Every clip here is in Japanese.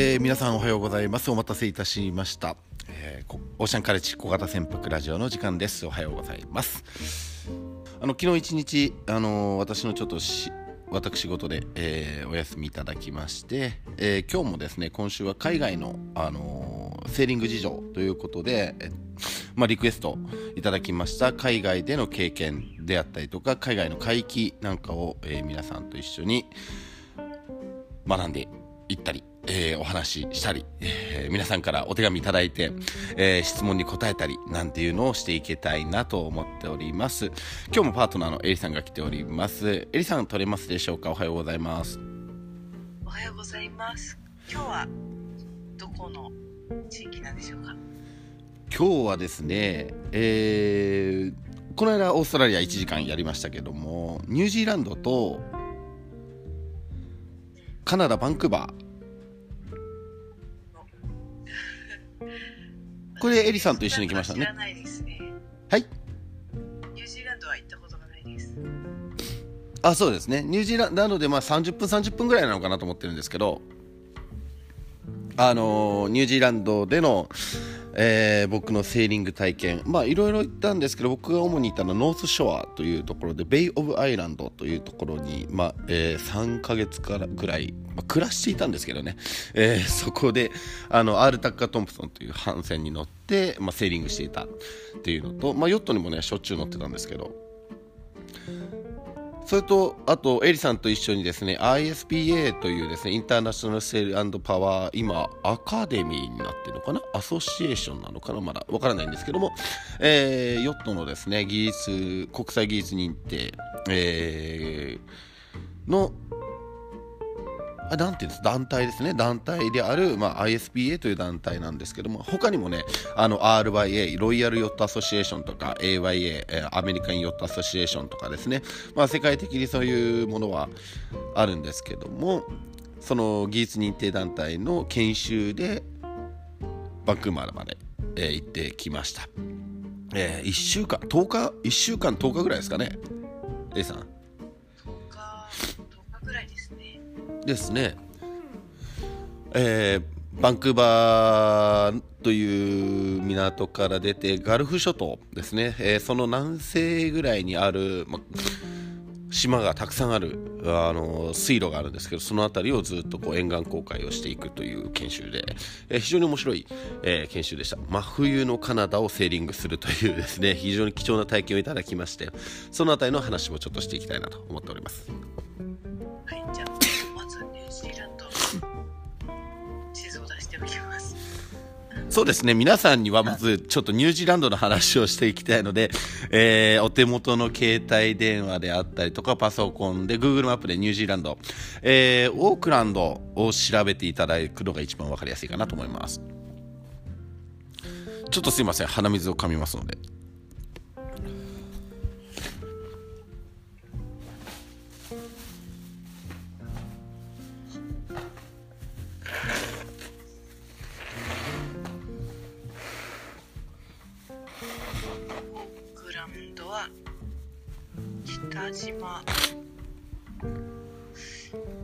えー皆さんおはようございます。お待たせいたしました、えーオーシャンカレッジ小型船舶ラジオの時間です。おはようございます。あの昨日一日あのー私のちょっとし私事で、えーお休みいただきまして、えー今日もですね今週は海外の、あのーセーリング事情ということで、えまあ、リクエストいただきました。海外での経験であったりとか海外の海域なんかを、えー皆さんと一緒に学んでいったり、えーお話ししたり、えー皆さんからお手紙いただいて、えー質問に答えたりなんていうのをしていけたいなと思っております今日もパートナーのエリさんが来ておりますエリさん取れますでしょうか？おはようございますおはようございます。今日はどこの地域なんでしょうか？今日はですね、えーこの間オーストラリア1時間やりましたけどもニュージーランドとカナダバンクーバーこれエリさんと一緒に来ましたね。はいニュージーランドは行ったことがないです。あそうですねニュージーランドなのでまあ30分30分ぐらいなのかなと思ってるんですけどあのーニュージーランドでの、えー僕のセーリング体験。いろいろ行ったんですけど僕が主に行ったのはノースショアというところでベイ・オブ・アイランドというところに、まあえー3ヶ月からぐらい、まあ、暮らしていたんですけどね、えーそこであのアール・タッカー・トンプソンという帆船に乗って、まあ、セーリングしていたっていうのと、まあ、ヨットにもねしょっちゅう乗ってたんですけど。それと、あと、エリさんと一緒にですね、ISPA というですね、インターナショナルセールパワー、今、アカデミーになってるのかな？アソシエーションなのかな？まだわからないんですけども、えーヨットのですね、技術、国際技術認定、えーの、なんていうんです？団体ですね。団体である、まあ、ISPA という団体なんですけども他にもねあの RYA ロイヤルヨットアソシエーションとか AYA えアメリカンヨットアソシエーションとかですね、まあ、世界的にそういうものはあるんですけどもその技術認定団体の研修でバンクーバーまで、えー行ってきました、え1週間10日1週間10日ぐらいですかね。A さん。ですね、えーバンクーバーという港から出てガルフ諸島ですね、えーその南西ぐらいにある、ま、島がたくさんあるあの水路があるんですけどその辺りをずっとこう沿岸航海をしていくという研修で、えー非常に面白い、えー研修でした。真冬のカナダをセーリングするというですね非常に貴重な体験をいただきましてその辺りの話もちょっとしていきたいなと思っております。はい、そうですね。皆さんにはまずちょっとニュージーランドの話をしていきたいので、えーお手元の携帯電話であったりとかパソコンで Google マップでニュージーランド、えーオークランドを調べていただくのが一番わかりやすいかなと思います。ちょっとすいません。鼻水を噛みますので北島。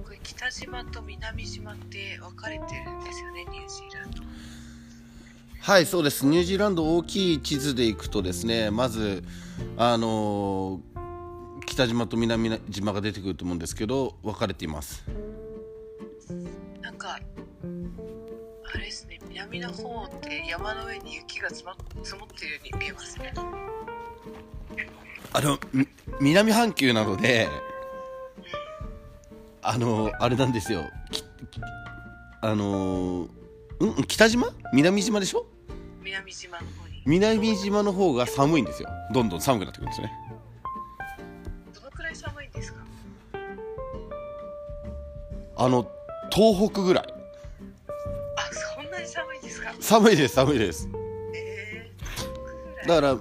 これ北島と南島って分かれてるんですよね、ニュージーランド。はいそうですニュージーランド大きい地図でいくとですねまずあのー北島と南島が出てくると思うんですけど分かれていますなんか、あれですね、南の方って山の上に雪が積,、もってるように見えますね。あのみ南半球なのであのあれなんですよ。あのうん北島？南島でしょ？南島の方に。南島の方が寒いんですよ。どんどん寒くなってくるんですよね。どのくらい寒いんですか？あの東北ぐらい。あ、そんなに寒いんですか？寒いです寒いです。えー、だから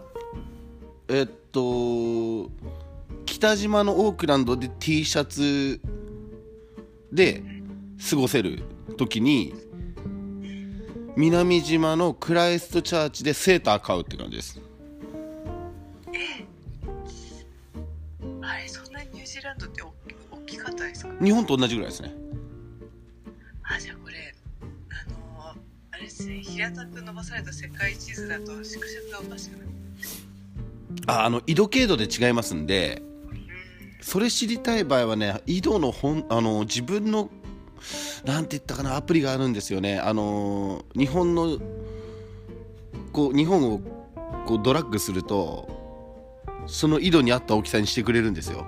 えっと北島のオークランドで T シャツで過ごせる時に南島のクライストチャーチでセーター買うって感じです。あれ、そんなにニュージーランドって大きかったですか？日本と同じぐらいですね。あ、じゃあこれ、ですね平たく伸ばされた世界地図だと縮尺がおかしくなるああの緯度経度で違いますんでそれ知りたい場合はね緯度の本あの自分のなんて言ったかなアプリがあるんですよね。あの日本のこう日本をこうドラッグするとその緯度に合った大きさにしてくれるんですよ。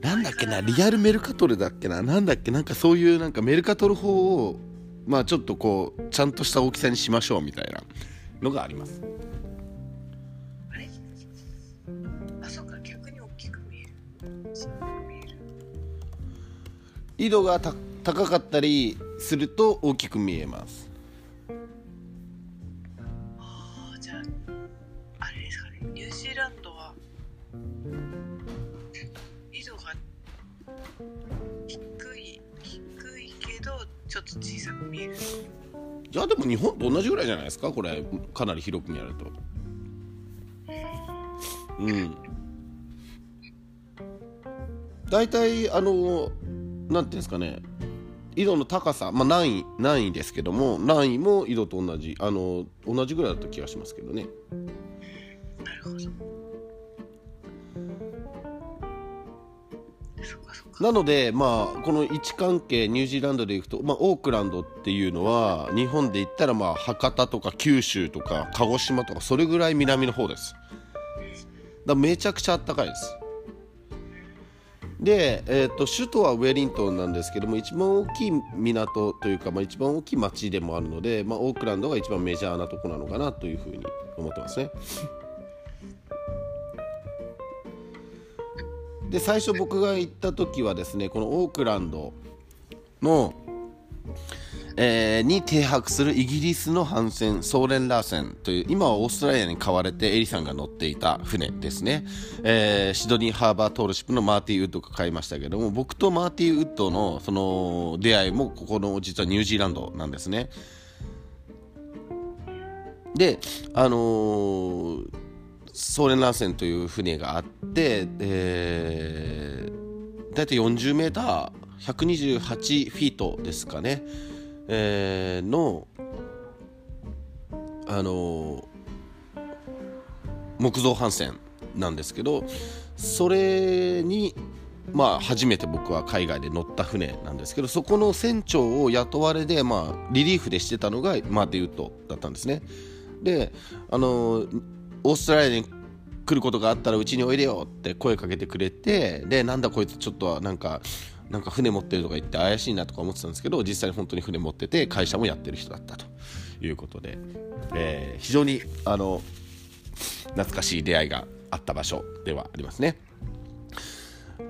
なんだっけなリアルメルカトルだっけななんだっけなんかそういうなんかメルカトル法をまあちょっとこうちゃんとした大きさにしましょうみたいなのがあります。緯度がた高かったりすると大きく見えます。ああじゃああれですかね。ニュージーランドは緯度が低い低いけどちょっと小さく見える。じゃあでも日本と同じぐらいじゃないですか？これかなり広く見ると。うん。大体あのなんていうんですかね。緯度の高さ、まあ、何位何位ですけども何位も緯度と同じあの同じぐらいだった気がしますけどね。ななので、まあ、この位置関係ニュージーランドでいくと、まあ、オークランドっていうのは日本で言ったら、まあ、博多とか九州とか鹿児島とかそれぐらい南の方です。だめちゃくちゃ暖かいですで、えー、と首都はウェリントンなんですけども一番大きい港というか、まあ、一番大きい町でもあるので、まあ、オークランドが一番メジャーなとこなのかなというふうに思ってますね。で最初僕が行った時はですねこのオークランドの、えーに停泊するイギリスの帆船ソーレン・ラーセンという今はオーストラリアに買われてエリさんが乗っていた船ですね、えーシドニーハーバートールシップのマーティー・ウッドが買いましたけども僕とマーティー・ウッドのその出会いもここの実はニュージーランドなんですね。であのーソーレン・ラーセンという船があって、えー、大体40メーター128フィートですかね、えーの、あの木造帆船なんですけどそれにまあ初めて僕は海外で乗った船なんですけどそこの船長を雇われで、まあ、リリーフでしてたのがマーティウッドだったんですね。であのオーストラリアに来ることがあったらうちにおいでよって声かけてくれてでなんだこいつちょっとなんかなんか船持ってるとか言って怪しいなとか思ってたんですけど実際に本当に船持ってて会社もやってる人だったということで、えー非常にあの懐かしい出会いがあった場所ではありますね。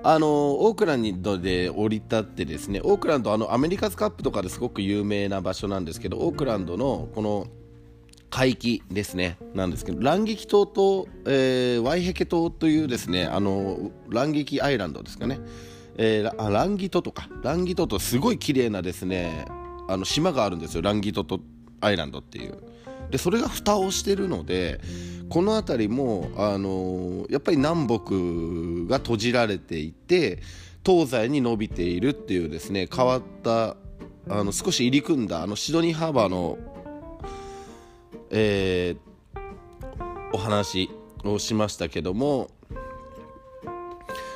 あのオークランドで降り立ってですねオークランドあのアメリカズカップとかですごく有名な場所なんですけどオークランドのこの海域ですねなんですけどランゲキ島と、えーワイヘケ島というですねあのランゲキアイランドですかね、えーラランギ島とか。ランギ島とすごい綺麗なですねあの島があるんですよ。ランギ島とアイランドっていう。でそれが蓋をしてるのでこの辺りも、あのやっぱり南北が閉じられていて東西に伸びているっていうですね変わったあの少し入り組んだあのシドニーハーバーのえーお話をしましたけども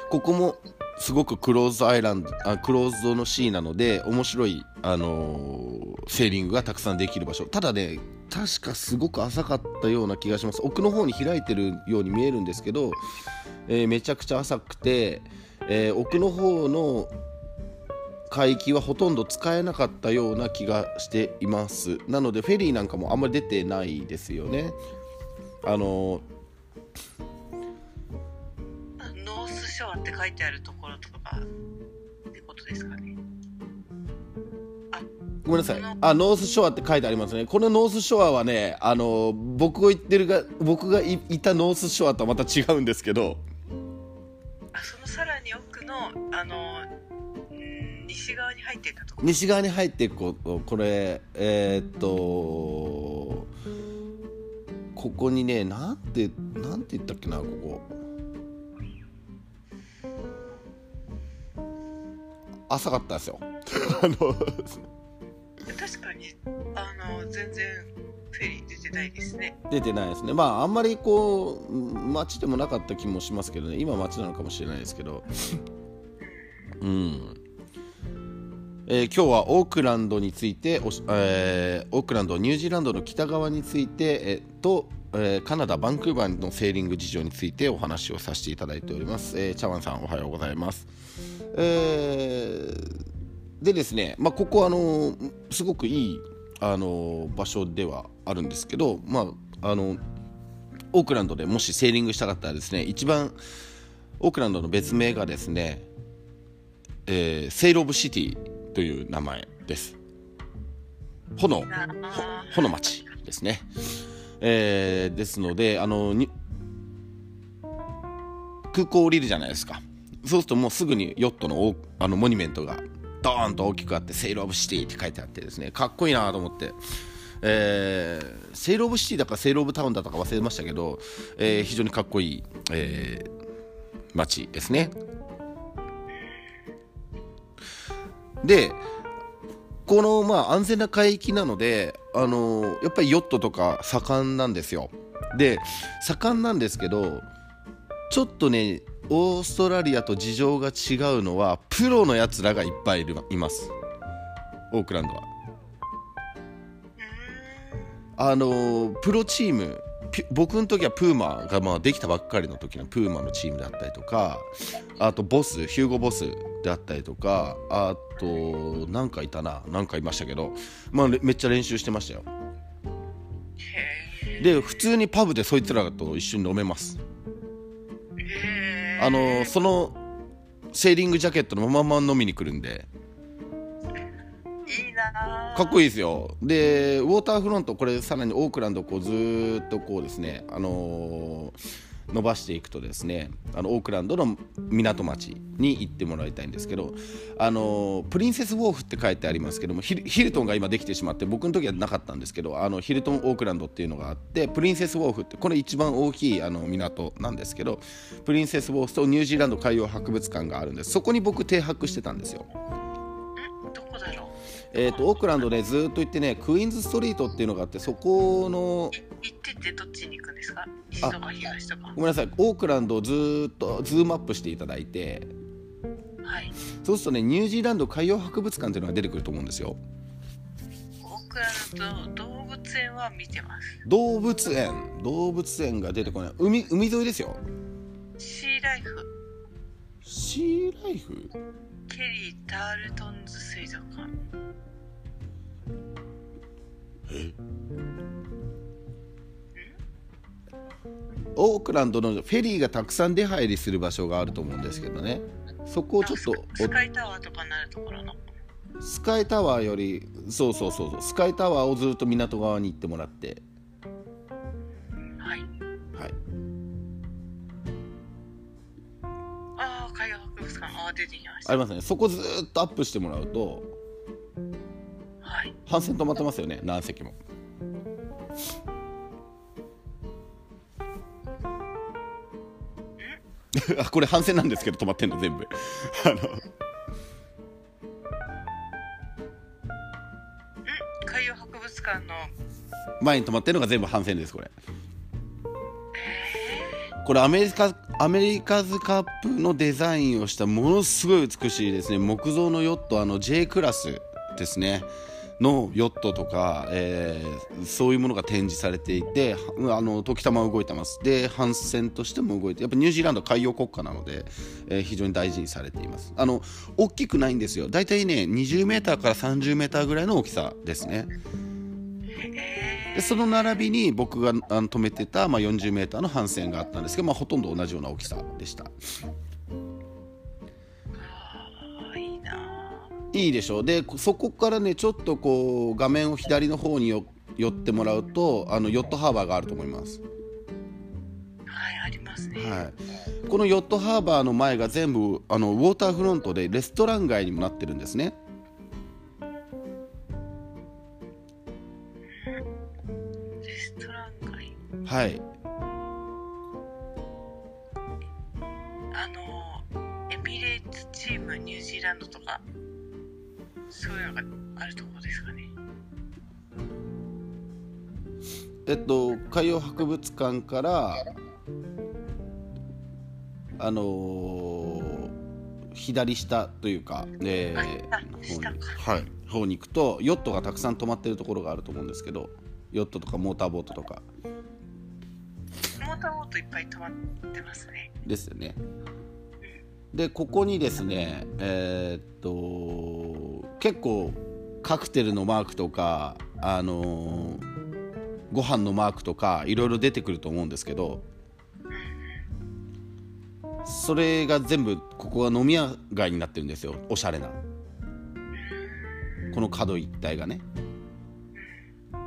ここもすごくクローズアイランドあクローズドのシーンなので面白い、あのーセーリングがたくさんできる場所。ただね確かすごく浅かったような気がします。奥の方に開いてるように見えるんですけど、えーめちゃくちゃ浅くて、えー奥の方の海域はほとんど使えなかったような気がしています。なのでフェリーなんかもあんまり出てないですよね。あのあノーって書いてあるところとかってことですかね。ごめんなさい。あノースショアって書いてありますね。このノースショアはねあの僕が言ってるが僕がいいたノースショアとはまた違うんですけど。あそのさらに奥のあのうん西側に入っていたところ。西側に入っていくことこれえーっとここにねなんてなんて言ったっけなここ浅かったですよ。あのどあの全然フェリー出てないですね。出てないですね。まああんまりこう街でもなかった気もしますけどね。今街なのかもしれないですけど。うん。えー今日はオークランドについておし、えーオークランドニュージーランドの北側について、えーと、えーカナダバンクーバーのセーリング事情についてお話をさせていただいております、えー、茶碗さんおはようございます、えーでですね、まあ、ここあのすごくいいあの場所ではあるんですけど、まあ、あのオークランドでもしセーリングしたかったらですね一番オークランドの別名がですね、えーセイル・オブ・シティという名前です。炎なあほの町ですね、えーですのであのに空港降りるじゃないですかそうするともうすぐにヨットのあのモニュメントがドーンと大きくあって「セイル・オブ・シティ」って書いてあってですねかっこいいなと思って、えーセイル・オブ・シティだかセイル・オブ・タウンだったか忘れましたけど、えー非常にかっこいい、えー街ですね。でこのまあ安全な海域なので、あのやっぱりヨットとか盛んなんですよ。で盛んなんですけどちょっとねオーストラリアと事情が違うのはプロのやつらがいっぱいいるいます。オークランドは。あのプロチームピ僕の時はプーマがまあできたばっかりの時のプーマのチームだったりとかあとボスヒューゴボスであったりとかあとなんかいたななんかいましたけど、まあ、れめっちゃ練習してましたよ。へで普通にパブでそいつらと一緒に飲めますあのそのセーリングジャケットのまま飲みに来るんで。いいなあかっこいいですよ。でウォーターフロントこれさらにオークランドをこうずーっとこうですねあのー伸ばしていくとですねあのオークランドの港町に行ってもらいたいんですけどあのプリンセスウォーフって書いてありますけどもヒルヒルトンが今できてしまって僕の時はなかったんですけどあのヒルトンオークランドっていうのがあってプリンセスウォーフってこれ一番大きいあの港なんですけどプリンセスウォーフとニュージーランド海洋博物館があるんですそこに僕停泊してたんですよ。えー、とオークランドねずーっと行ってねクイーンズストリートっていうのがあってそこの行ってってどっちに行くんですか？西とか東とか。ごめんなさい。オークランドをずーっとズームアップしていただいて。はい。そうするとねニュージーランド海洋博物館っていうのが出てくると思うんですよ。オークランド動物園は見てます。動物園。動物園が出てこない。海海沿いですよ。シーライフ。シーライフ？ケリー・タールトンズ水族館。オークランドのフェリーがたくさん出入りする場所があると思うんですけどね。そこをちょっとあススカイタワーとかになるところの？おスカイタワーよりそうそうそうそう。スカイタワーをずっと港側に行ってもらって海洋博物館ああ出てきました。ありますね。そこずーっとアップしてもらうとはい。反線止まってますよね何席も。あこれ反線なんですけど止まってんの全部。あの。ん海洋博物館の。前に止まってるのが全部反線ですこれこれアメリカアメリカズカップのデザインをしたものすごい美しいですね。木造のヨットあの J クラスですね。のヨットとか、えーそういうものが展示されていてあの時たま動いてます。で帆船としても動いてやっぱニュージーランド海洋国家なので、えー非常に大事にされています。あの大きくないんですよ。だいたいね 20m から 30m ぐらいの大きさですね。えでその並びに僕があの止めてた、まあ、40m の帆船があったんですけど、まあ、ほとんど同じような大きさでした。いいないいでしょう。でこそこからねちょっとこう画面を左の方によ寄ってもらうとあのヨットハーバーがあると思います、はいありますね、はい、このヨットハーバーの前が全部あのウォーターフロントでレストラン街にもなってるんですねはい。あのエミレーツチームニュージーランドとかそういうのがあるところですかね。えっと海洋博物館からあのー左下というか、えーはい、方に行くとヨットがたくさん止まってるところがあると思うんですけどヨットとかモーターボートとかモーターボートいっぱい止まってますね。ですよね。でここにですねえーっと結構カクテルのマークとかあのーご飯のマークとかいろいろ出てくると思うんですけどそれが全部ここが飲み屋街になってるんですよ。おしゃれな。この角一帯がね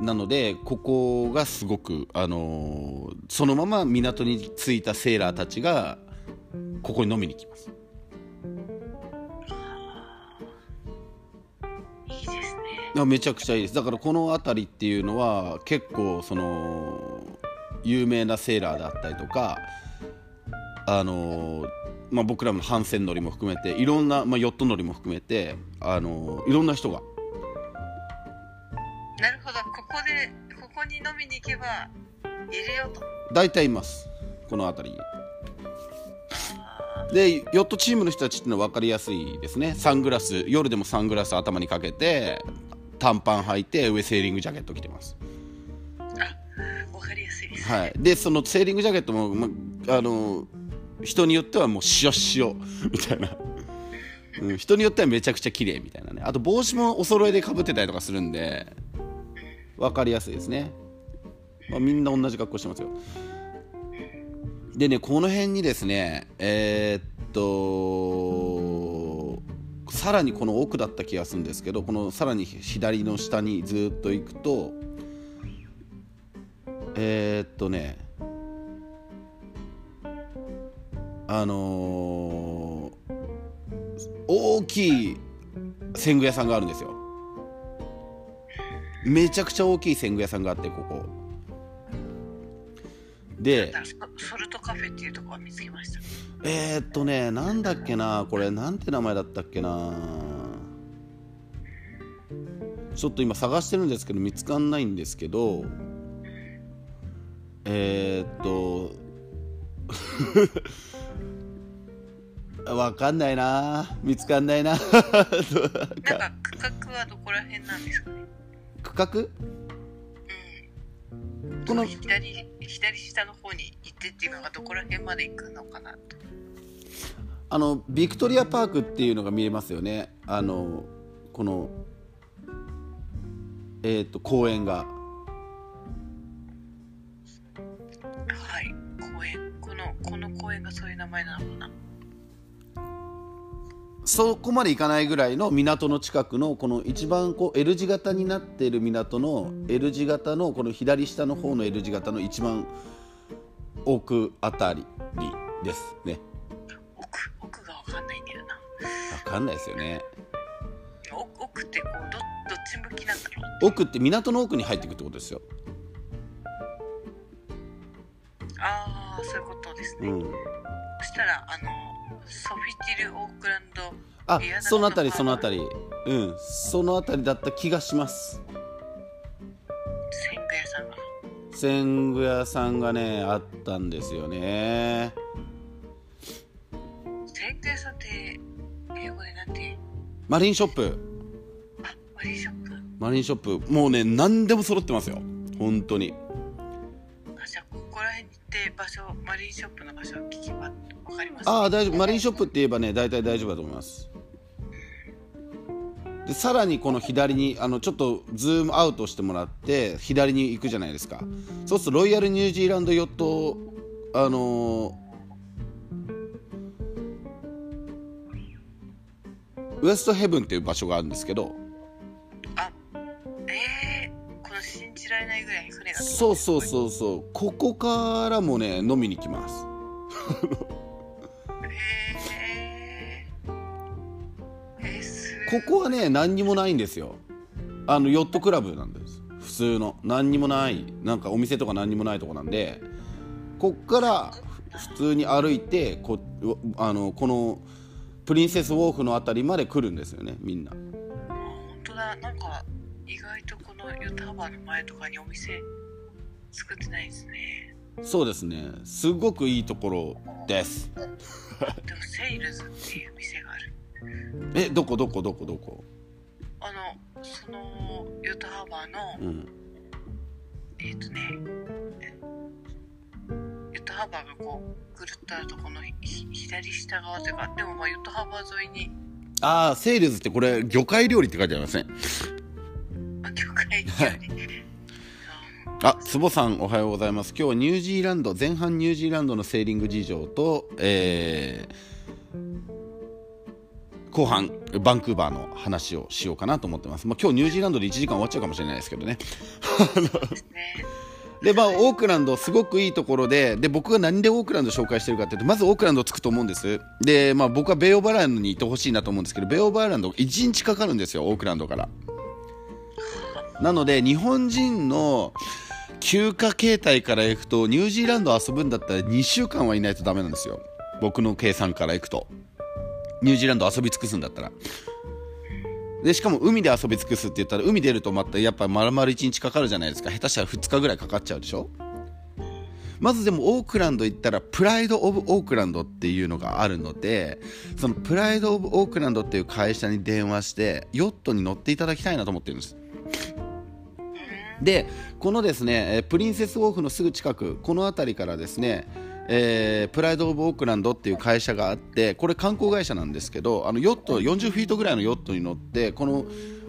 なのでここがすごく、あのーそのまま港に着いたセーラーたちがここに飲みに来ます。いいですね。めちゃくちゃいいです。だからこの辺りっていうのは結構その有名なセーラーだったりとかあのまあ、僕らの帆船乗りも含めていろんな、まあ、ヨット乗りも含めてあのいろんな人がなるほど。ここでここに飲みに行けばいるよと。大体います。この辺り。でヨットチームの人たちってのは分かりやすいですね。サングラス夜でもサングラス頭にかけて短パン履いて上セーリングジャケット着てます。ーわかりやすいです、はい、でそのセーリングジャケットも、ま、あの人によってはもう塩塩みたいな、うん、人によってはめちゃくちゃ綺麗みたいなね。あと帽子もお揃いでかぶってたりとかするんで分かりやすいですね、まあ、みんな同じ格好してますよ。でねこの辺にですねえーっとさらにこの奥だった気がするんですけどこのさらに左の下にずっと行くとえー、っとねあのー大きい鮮魚屋さんがあるんですよ。めちゃくちゃ大きい鮮魚屋さんがあってここ。でソソルトカフェっていうところは見つけました？えー、っとねなんだっけなこれなんて名前だったっけな。ちょっと今探してるんですけど見つかんないんですけどえー、っと わかんないな。見つかんないな。なんか区画はどこら辺なんですかね？区画？うん。この左左下の方に行ってっていうのがどこら辺まで行くのかなと。あのビクトリアパークっていうのが見えますよね。あのこのえー、っと公園が。はい。公園。このこの公園がそういう名前なのかなそこまで行かないぐらいの港の近くのこの一番こう L 字型になっている港の L 字型のこの左下の方の L 字型の一番奥あたりですね。奥奥がわかんないんだよな。分かんないですよね。お奥ってこうどどっち向きなんだろう奥って港の奥に入っていくってことですよ、ああそういうことですね、うん、そしたらあのソフィティル・オークランドあそのあたりそのあたり。うん。そのあたりだった気がします。鮮魚屋さんが。鮮魚屋さんがねあったんですよね。鮮魚屋さんって英語でなんて？マリンショップ。あマリーショップ。マリンショップ。もうね何でも揃ってますよ。本当にって場所マリーショップの場所を聞けばわかります。ああ大丈夫。マリンショップって言えばね大体大丈夫だと思います。でさらにこの左にあのちょっとズームアウトしてもらって左に行くじゃないですか。そうするとロイヤルニュージーランドヨットあのーウエストヘブンっていう場所があるんですけど。あえー、この信じられないぐらい船がそうそうそうそう。ここからもね飲みに来ます。えー、えー、ここはね何にもないんですよ。あのヨットクラブなんです。普通の。何にもない。なんかお店とか何にもないとこなんで。こっから普通に歩いてこあのこのプリンセスウォーフのあたりまで来るんですよねみんな。あ本当だ。なんか意外とこのヨタハバの前とかにお店作ってないですね。そうですね。すごくいいところです。でもセイルズっていう店がある。えどこ？どこ？どこ？どこ？あのそのヨタバーのうん。えっ、とねえヨットハーバーがこうぐるっとあるとこのひ左下側というかでもまあヨットハーバー沿いにああセールズってこれ魚介料理って書いてありますねあ坪さんおはようございます。今日はニュージーランド前半ニュージーランドのセーリング事情と、えー後半バンクーバーの話をしようかなと思ってます、まあ、今日ニュージーランドで1時間終わっちゃうかもしれないですけどね。で まあオークランドすごくいいところでで僕が何でオークランド紹介してるかっていうとまずオークランドつくと思うんです。でまあ僕はベイオブアイランドに行ってほしいなと思うんですけどベイオブアイランド1日かかるんですよオークランドからなので日本人の休暇形態から行くとニュージーランド遊ぶんだったら2週間はいないとダメなんですよ。僕の計算から行くと。ニュージーランド遊び尽くすんだったら。でしかも海で遊び尽くすって言ったら海出るとまたやっぱ丸々1日かかるじゃないですか。下手したら2日ぐらいかかっちゃうでしょ。まずでもオークランド行ったらプライド・オブ・オークランドっていうのがあるのでそのプライド・オブ・オークランドっていう会社に電話してヨットに乗っていただきたいなと思ってるんです。でこのですねプリンセスウォーフのすぐ近くこの辺りからですねえープライド・オブ・オークランドっていう会社があってこれ観光会社なんですけどあのヨット40フィートぐらいのヨットに乗ってこの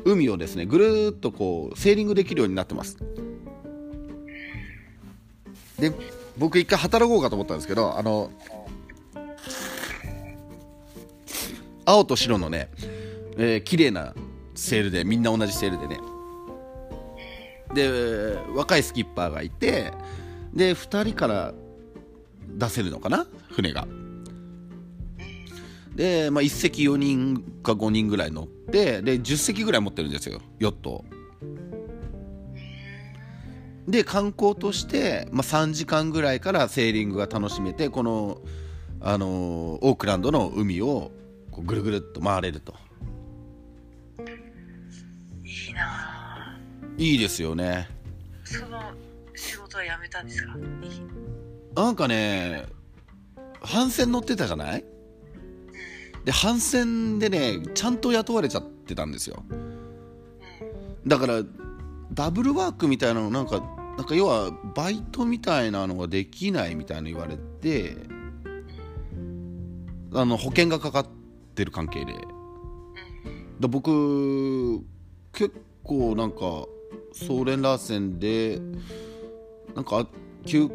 海をですねぐるっとこうセーリングできるようになってます。で僕一回働こうかと思ったんですけどあの青と白のね、えー綺麗なセールでみんな同じセールでねで若いスキッパーがいてで2人から出せるのかな？船が。で、まあ、1隻4人か5人ぐらい乗ってで10隻ぐらい持ってるんですよヨットで観光として、まあ、3時間ぐらいからセーリングが楽しめてこの、あのーオークランドの海をこうぐるぐるっと回れると。いいなぁいいですよね。その仕事は辞めたんですか？なんかね帆船乗ってたじゃない？で帆船でねちゃんと雇われちゃってたんですよ。だからダブルワークみたいなのなんかなんか要はバイトみたいなのができないみたいなの言われてあの保険がかかってる関係で。だ僕結構なんかソーレンラーセンでなんか休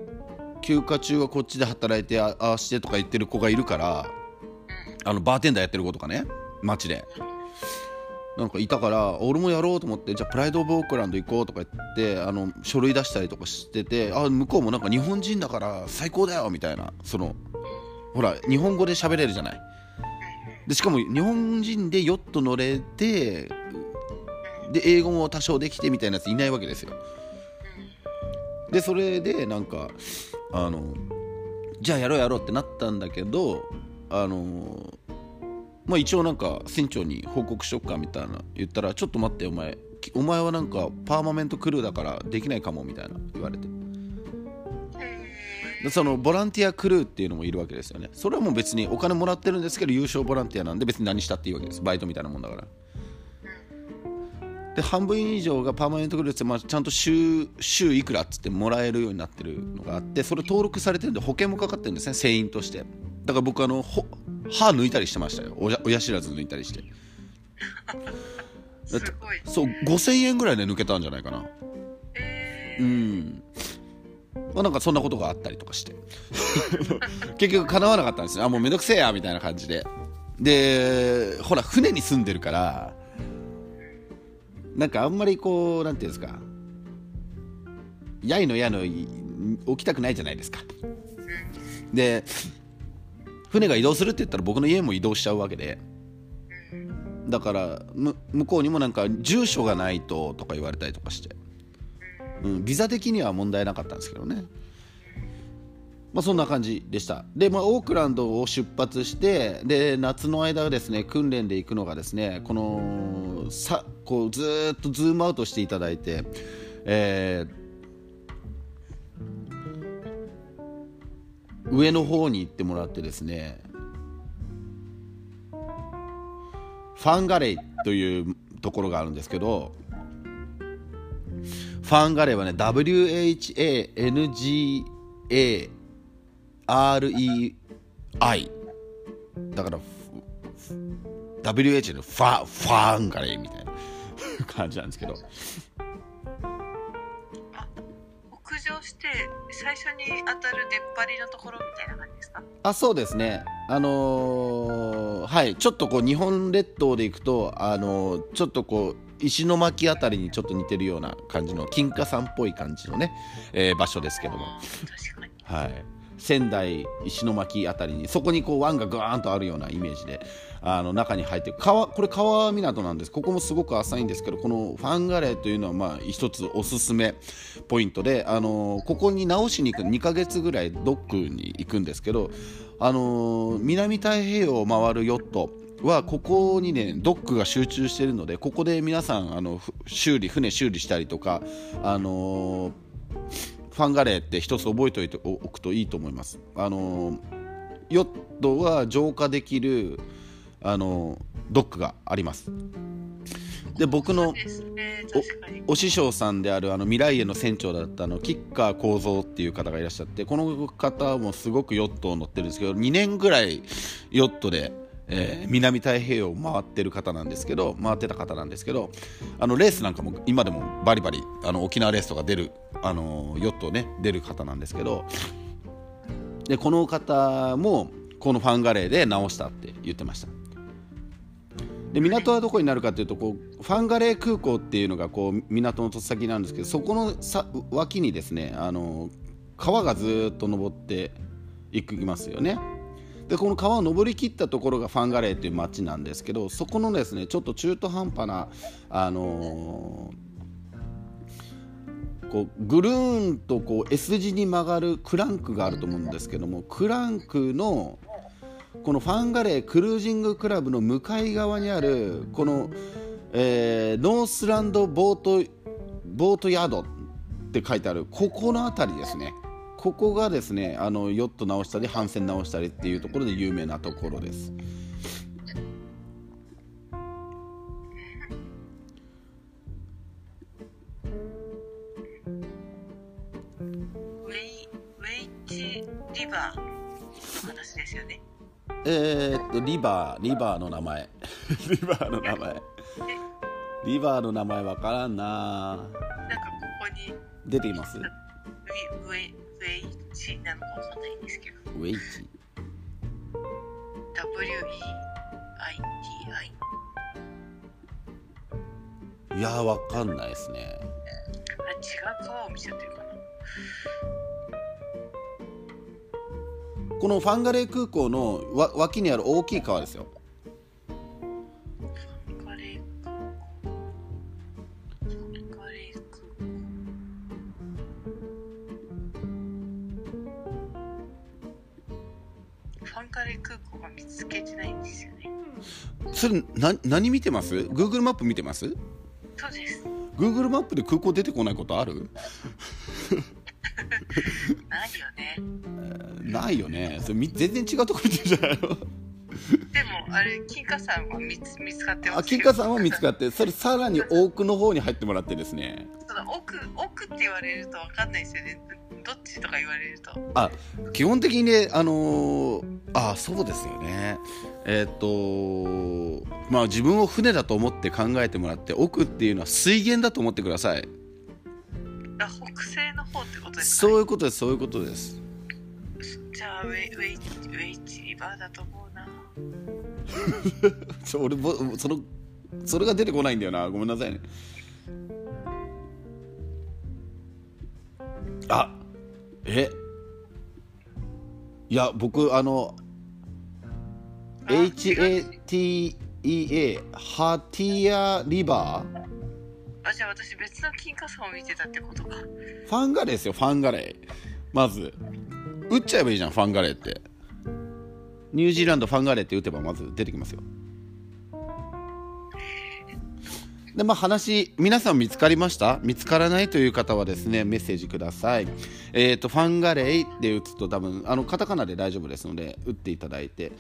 休暇中はこっちで働いてああしてとか言ってる子がいるからあのバーテンダーやってる子とかね街で。なんかいたから俺もやろうと思ってじゃあプライド・オブ・オークランド行こうとか言ってあの書類出したりとかしててあ向こうもなんか日本人だから最高だよみたいなそのほら日本語で喋れるじゃない。でしかも日本人でヨット乗れてで英語も多少できてみたいなやついないわけですよ。でそれでなんかあのじゃあやろうやろうってなったんだけどあのまあ一応なんか船長に報告しよっかみたいな言ったらちょっと待ってお前きお前はなんかパーマメントクルーだからできないかもみたいな言われて。でそのボランティアクルーっていうのもいるわけですよね。それはもう別にお金もらってるんですけど優勝ボランティアなんで別に何したっていいわけです。バイトみたいなもんだからで半分以上がパーマネントクルーって、まあ、ちゃんと週週いくらっつってもらえるようになってるのがあってそれ登録されてるんで保険もかかってるんですね船員として。だから僕あのほ歯抜いたりしてましたよ。親親知らず抜いたりして。すごい。そう5000円ぐらいで抜けたんじゃないかな。えうん。まあなんかそんなことがあったりとかして。結局叶わなかったんですよあもうめんどくせえやみたいな感じで。でほら船に住んでるからなんかあんまりこうなんていうんですか。やいのやのい起きたくないじゃないですか。で船が移動するって言ったら僕の家も移動しちゃうわけで。だから向こうにもなんか住所がないととか言われたりとかして、うん、ビザ的には問題なかったんですけどね。まあそんな感じでした。で、まあ、オークランドを出発してで夏の間ですね訓練で行くのがですねこのさこうずっとズームアウトしていただいて、えー上の方に行ってもらってですねファンガレイというところがあるんですけどファンガレーはね WHANGA WHANGAREI だから WH のファファンガレーみたいな感じなんですけど。北上して最初に当たる出っ張りのところみたいな感じですか？あそうですね。あのーはい。ちょっとこう日本列島で行くとあのーちょっとこう石巻あたりにちょっと似てるような感じの金華山っぽい感じのね、えー場所ですけども、はい、仙台石巻あたりにそこにこう湾がぐわーんとあるようなイメージであの中に入って川これ川港なんです。ここもすごく浅いんですけどこのファンガレーというのはまあ一つおすすめポイントであのここに直しに行く2ヶ月ぐらいドックに行くんですけどあの南太平洋を回るヨットはここにねドックが集中しているのでここで皆さんあの修理船修理したりとかあのファンガレーって一つ覚えておいておくといいと思います。あのヨットは浄化できるあのドックがあります。で僕のお師匠さんであるあの未来への船長だったあの吉川幸三っていう方がいらっしゃってこの方もすごくヨットを乗ってるんですけど2年ぐらいヨットで、えー南太平洋を回ってる方なんですけど回ってた方なんですけどあのレースなんかも今でもバリバリあの沖縄レースとか出るあのヨットをね出る方なんですけどでこの方もこのファンガレーで直したって言ってました。で港はどこになるかというとこうファンガレー空港っていうのがこう港の突先なんですけどそこのさ脇にですねあの川がずっと登っていきますよね。でこの川を登り切ったところがファンガレーという町なんですけどそこのですねちょっと中途半端なあのーこうぐるーんとこう S 字に曲がるクランクがあると思うんですけどもクランクのこのファンガレークルージングクラブの向かい側にあるこの、えーノースランドボートボートヤードって書いてあるここの辺りですね。ここがですねあのヨット直したり帆船直したりっていうところで有名なところです。えーっとリバーリバーの名前。リバーの名前。リバーの名前わからんななんかここに。出ています？ウィウェイチなのかわかんないんですけど。ウェイチ。WEITI いやーわかんないですね。あ違う川を見ちゃってるかな。このファンガレー空港のわ脇にある大きい川ですよカレー空港が見つけてないんですよね。それな何見てます ?Google マップ見てます？そうです ?Google マップで空港出てこないことある？ないよね。ないよね。それみ全然違うとこ見てるじゃないのあれ金華山は見つ見つかってますあ金華山は見つかって それさらに奥の方に入ってもらってですね。その奥奥って言われると分かんないですよね。どっちとか言われると。あ基本的にねあのーあそうですよね。えーっとまあ自分を船だと思って考えてもらって奥っていうのは水源だと思ってください。あ北西の方ってことですか、そうね、いうことですそういうことです。じゃあウェイウェイウェイチリバーだと思う。な ちょ俺ぼそのそれが出てこないんだよな。ごめんなさいね。あえ？いや僕あのあ HATEA ハティアリバー？あじゃあ私別の金華山を見てたってことか。ファンガレーですよファンガレー。まず打っちゃえばいいじゃんファンガレーってニュージーランドファンガレーって打てばまず出てきますよ。でまあ、話皆さん見つかりました？見つからないという方はですねメッセージください、えーと、ファンガレイで打つと多分あのカタカナで大丈夫ですので打っていただいて。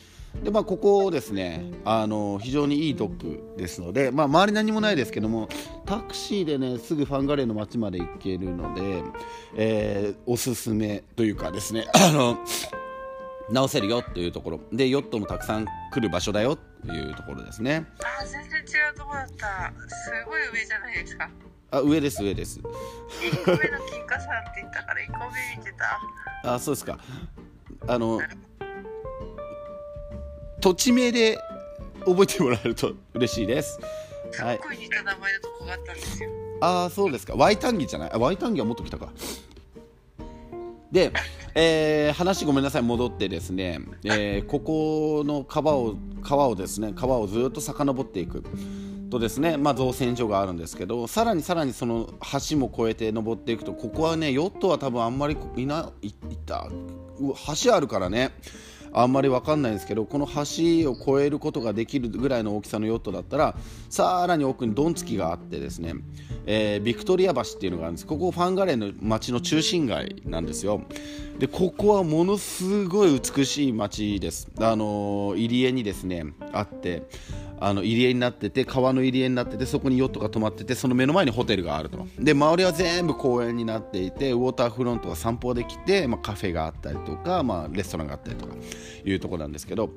で、まあ、ここですねあの非常にいいドッグですので、まあ、周り何もないですけどもタクシーでねすぐファンガレイの街まで行けるので、えー、おすすめというかですねあの直せるよというところ。でヨットもたくさん来る場所だよというところですね。あ全然違うとこだった。すごい上じゃないですか。あ上です上です。1個目の金華山って言ったから1個目見てた。あそうですか。あの土地名で覚えてもらえると嬉しいです。すっごい似た名前のとこがあったんですよ、ああそうですか。ワイタンギじゃない？あワイタンギはもっと来たかで、えー、話ごめんなさい戻ってですね、えー、ここの川を川をですね川をずっと遡っていく。とですね、まあ、造船所があるんですけどさらにさらにその橋も越えて登っていくとここはねヨットは多分あんまりいないいた。橋あるからね。あんまり分かんないんですけどこの橋を越えることができるぐらいの大きさのヨットだったらさらに奥にドンツキがあってですね、えー、ビクトリア橋っていうのがあるんです。ここファンガレーの街の中心街なんですよ。でここはものすごい美しい街です。あの入り江にですねあってあの入り江になってて川の入り江になっててそこにヨットが止まっててその目の前にホテルがあると。で周りは全部公園になっていてウォーターフロントが散歩できて、まあ、カフェがあったりとか、まあ、レストランがあったりとかいうとこなんですけど、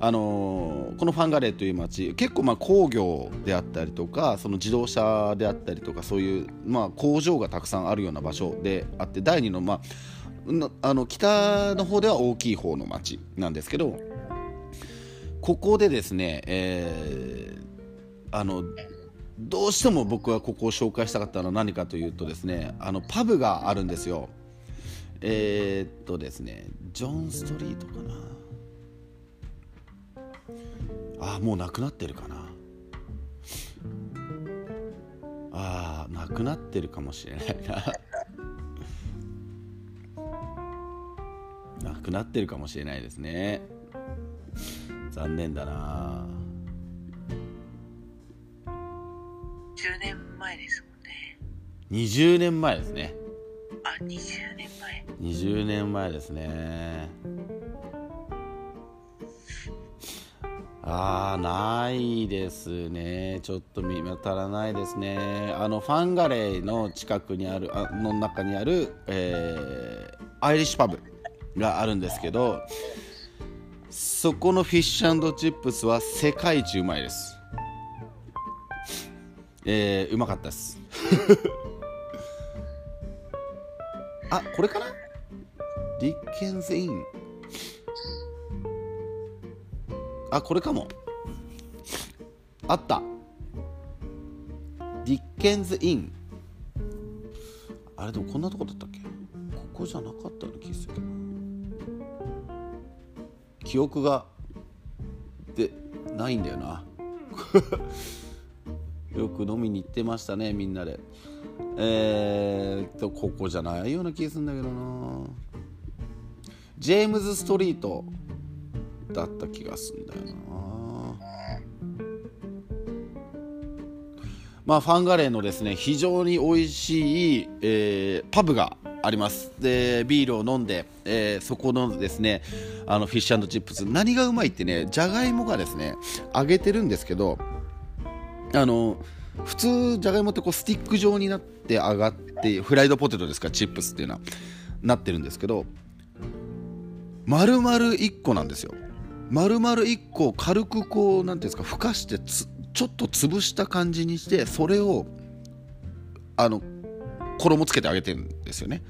あのー、このファンガレーという街結構まあ工業であったりとかその自動車であったりとかそういう、まあ、工場がたくさんあるような場所であって第2の,、まあ、あの北の方では大きい方の街なんですけどここでですね、えー、あのどうしても僕はここを紹介したかったのは何かというとですねあのパブがあるんですよ。えー、っとですねジョンストリートかな。あもうなくなってるかな。あなくなってるかもしれないな。なくなってるかもしれないですね。残念だな。10年前ですもんね。20年前ですね。あ20年前。20年前ですね。ああないですね。ちょっと見当たらないですね。あのファンガレーの近くにあるあの中にある、えー、アイリッシュパブがあるんですけどそこのフィッシュチップスは世界一うまいです。えー、うまかったです。あこれかな？ディッケンズ・イン。あこれかも。あった。ディッケンズ・イン。あれでもこんなとこだったっけ？ここじゃなかったような気するけど記憶が。でないんだよな。よく飲みに行ってましたねみんなで。えー、っとここじゃないような気がするんだけどな。ジェームズ・ストリートだった気がするんだよな。まあファンガレーのですね非常に美味しい、えー、パブがあります。でビールを飲んで、えー、そこのですねあのフィッシュチップス。何がうまいってねじゃがいもがですね揚げてるんですけどあの普通じゃがいもってこうスティック状になって上がってフライドポテトですかチップスっていうのは。なってるんですけど丸々1個なんですよ。丸々1個軽くこう何ていうんですかふかしてちょっと潰した感じにしてそれをあの衣つけてあげてるんですよね。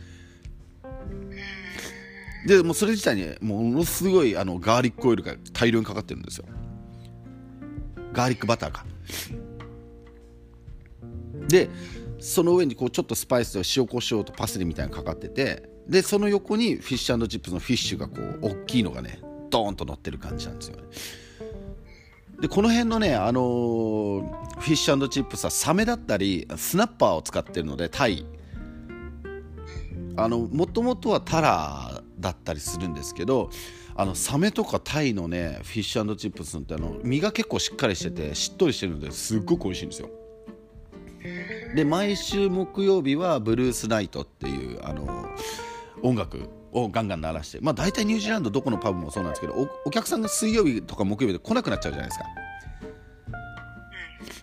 でもうそれ自体にものすごいあのガーリックオイルが大量にかかってるんですよ。ガーリックバターかでその上にこうちょっとスパイスと塩コショウとパセリみたいなのかかっててでその横にフィッシュチップスのフィッシュがこう大きいのがねドーンと乗ってる感じなんですよね。でこの辺のね、あのー、フィッシュチップスはサメだったりスナッパーを使ってるのでタイあのもともとはタラだったりするんですけどあのサメとかタイのねフィッシュチップスってあの身が結構しっかりしててしっとりしてるのですっごく美味しいんですよ。で毎週木曜日はブルースナイトっていうあの音楽をガンガン鳴らしてまあ大体ニュージーランドどこのパブもそうなんですけどお客さんが水曜日とか木曜日で来なくなっちゃうじゃないですか。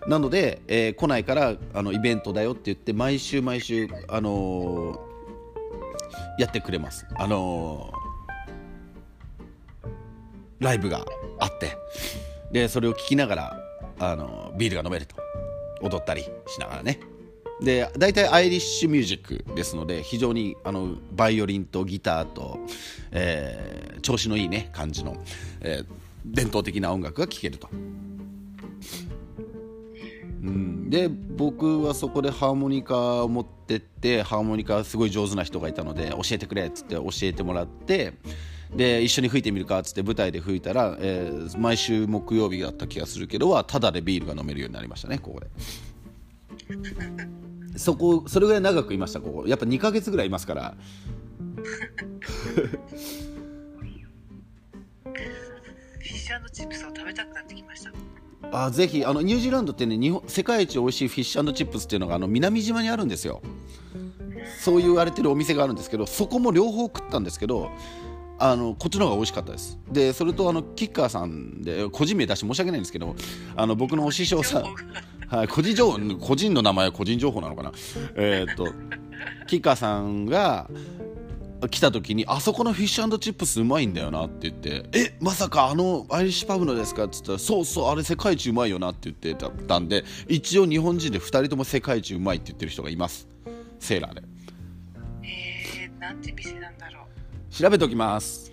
なので、えー来ないからあのイベントだよって言って毎週毎週、あのやってくれます、あのーライブがあって。でそれを聞きながら、あのービールが飲めると。踊ったりしながらね。で大体アイリッシュミュージックですので非常にあのバイオリンとギターと、えー調子のいいね感じの、えー伝統的な音楽が聴けると。うん、で僕はそこでハーモニカを持ってってハーモニカすごい上手な人がいたので教えてくれっつって教えてもらってで一緒に吹いてみるかっつって舞台で吹いたら、えー毎週木曜日だった気がするけどはタダでビールが飲めるようになりましたねここで。そこそれぐらい長くいましたここ。やっぱ2ヶ月ぐらいいますから。フィッシュチップスを食べたくなってきましたあぜひあのニュージーランドってね日本世界一美味しいフィッシュチップスっていうのがあの南島にあるんですよ。そう言われてるお店があるんですけどそこも両方食ったんですけどあのこっちの方が美味しかったです。でそれとあのキッカーさんで個人名出して申し訳ないんですけどあの僕のお師匠さんはい、個人情報個人の名前は個人情報なのかな。えーっとキッカーさんが来た時にあそこのフィッシュチップスうまいんだよなって言ってえまさかあのアイリッシュパブのですかって言ったらそうそうあれ世界一うまいよなって言ってたんで一応日本人で2人とも世界一うまいって言ってる人がいます。セーラーで。えー、なんて店なんだろう。調べておきます。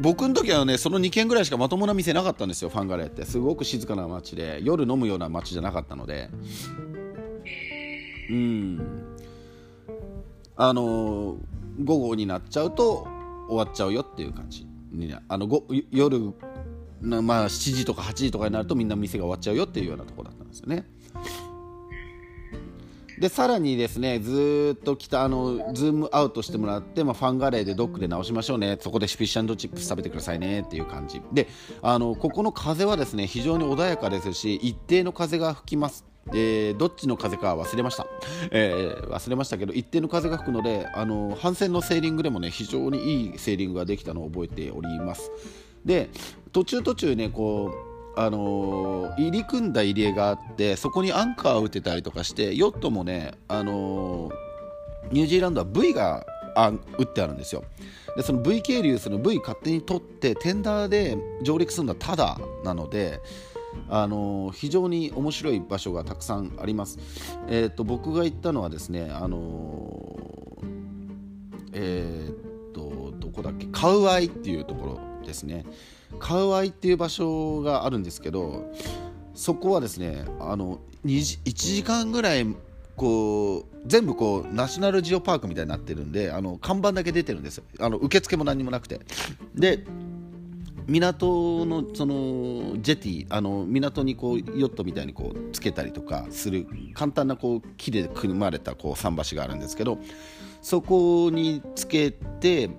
僕の時はねその2軒ぐらいしかまともな店なかったんですよファンガレーって。すごく静かな街で夜飲むような街じゃなかったので。うんあの午後になっちゃうと終わっちゃうよっていう感じあのご夜まあ7時とか8時とかになるとみんな店が終わっちゃうよっていうようなところだったんですよね。でさらにですねずっと来たあのズームアウトしてもらって、まあ、ファンガレーでドックで直しましょうね。そこでフィッシュチップス食べてくださいねっていう感じ。であのここの風はですね非常に穏やかですし一定の風が吹きます。えーどっちの風か忘れました、えー忘れましたけど一定の風が吹くのであの帆船のセーリングでもね非常にいいセーリングができたのを覚えております。で途中途中ねこうあのー入り組んだ入り江があってそこにアンカーを打てたりとかしてヨットもね、あのーニュージーランドは V が打ってあるんですよ。でその V 係流その V 勝手に取ってテンダーで上陸するのはただなのであの非常に面白い場所がたくさんあります、えー、と僕が行ったのはですねあのーえーっとどこだっけカウアイっていうところですね。カウアイっていう場所があるんですけどそこはですねあの2時1時間ぐらいこう全部こうナショナルジオパークみたいになってるんであの看板だけ出てるんですよ。あの受付も何もなくて。で港のそのジェティあの港にこうヨットみたいにこうつけたりとかする簡単なこう木で組まれたこう桟橋があるんですけどそこにつけて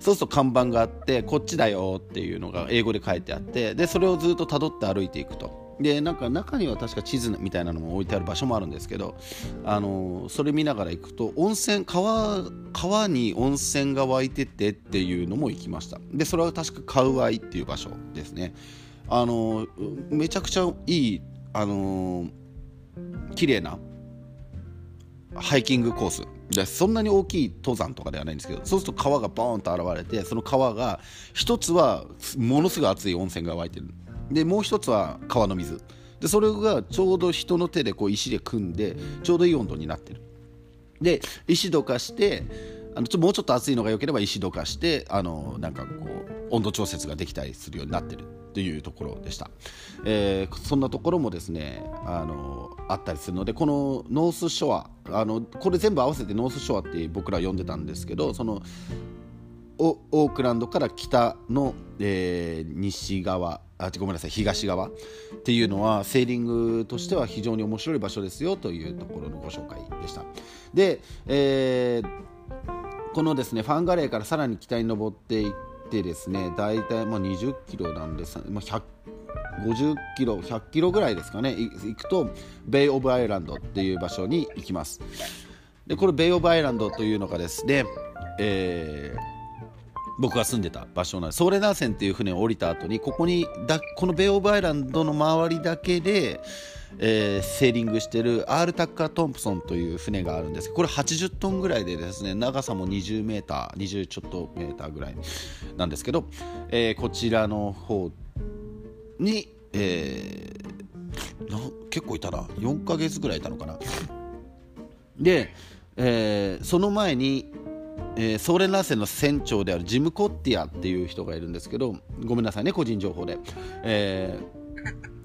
そうすると看板があってこっちだよっていうのが英語で書いてあってでそれをずっとたどって歩いていくと。でなんか中には確か地図みたいなのも置いてある場所もあるんですけどあのそれ見ながら行くと温泉川川に温泉が湧いててっていうのも行きました。でそれは確かカウアイっていう場所ですね。あのめちゃくちゃいいあの綺麗なハイキングコース。でそんなに大きい登山とかではないんですけどそうすると川がボーンと現れてその川が一つはものすごい熱い温泉が湧いてる。でもう一つは川の水。でそれがちょうど人の手でこう石で組んでちょうどいい温度になってる。で石どかしてあのちょもうちょっと熱いのが良ければ石どかしてあのなんかこう温度調節ができたりするようになってる。っていうところでした、えーそんなところもですねあのあったりするのでこのノースショアあのこれ全部合わせてノースショアって僕ら呼んでたんですけどそのオオークランドから北の、えー西側あごめんなさい東側。っていうのはセーリングとしては非常に面白い場所ですよというところのご紹介でした。で、えーこのですねファンガレーからさらに北に登っていってですね大体まあ20キロなんです、まあ、100 50キロ100キロぐらいですかね。行くとベイ・オブ・アイランドっていう場所に行きます。でこれベイ・オブ・アイランドというのがですね、えー僕が住んでた場所なんですソーレンラーセンっていう船を降りた後にここにだこのベイ・オブ・アイランドの周りだけで、えーセーリングしてるアール・タッカー・トンプソンという船があるんです。これ80トンぐらいでですね長さも20メーター20ちょっとメーターぐらいなんですけど、えーこちらの方に、えーな結構いたな。4ヶ月ぐらいいたのかな。で、えーその前に、えーソーレン・ラーセンの船長であるジム・コッティアっていう人がいるんですけどごめんなさいね個人情報で、えー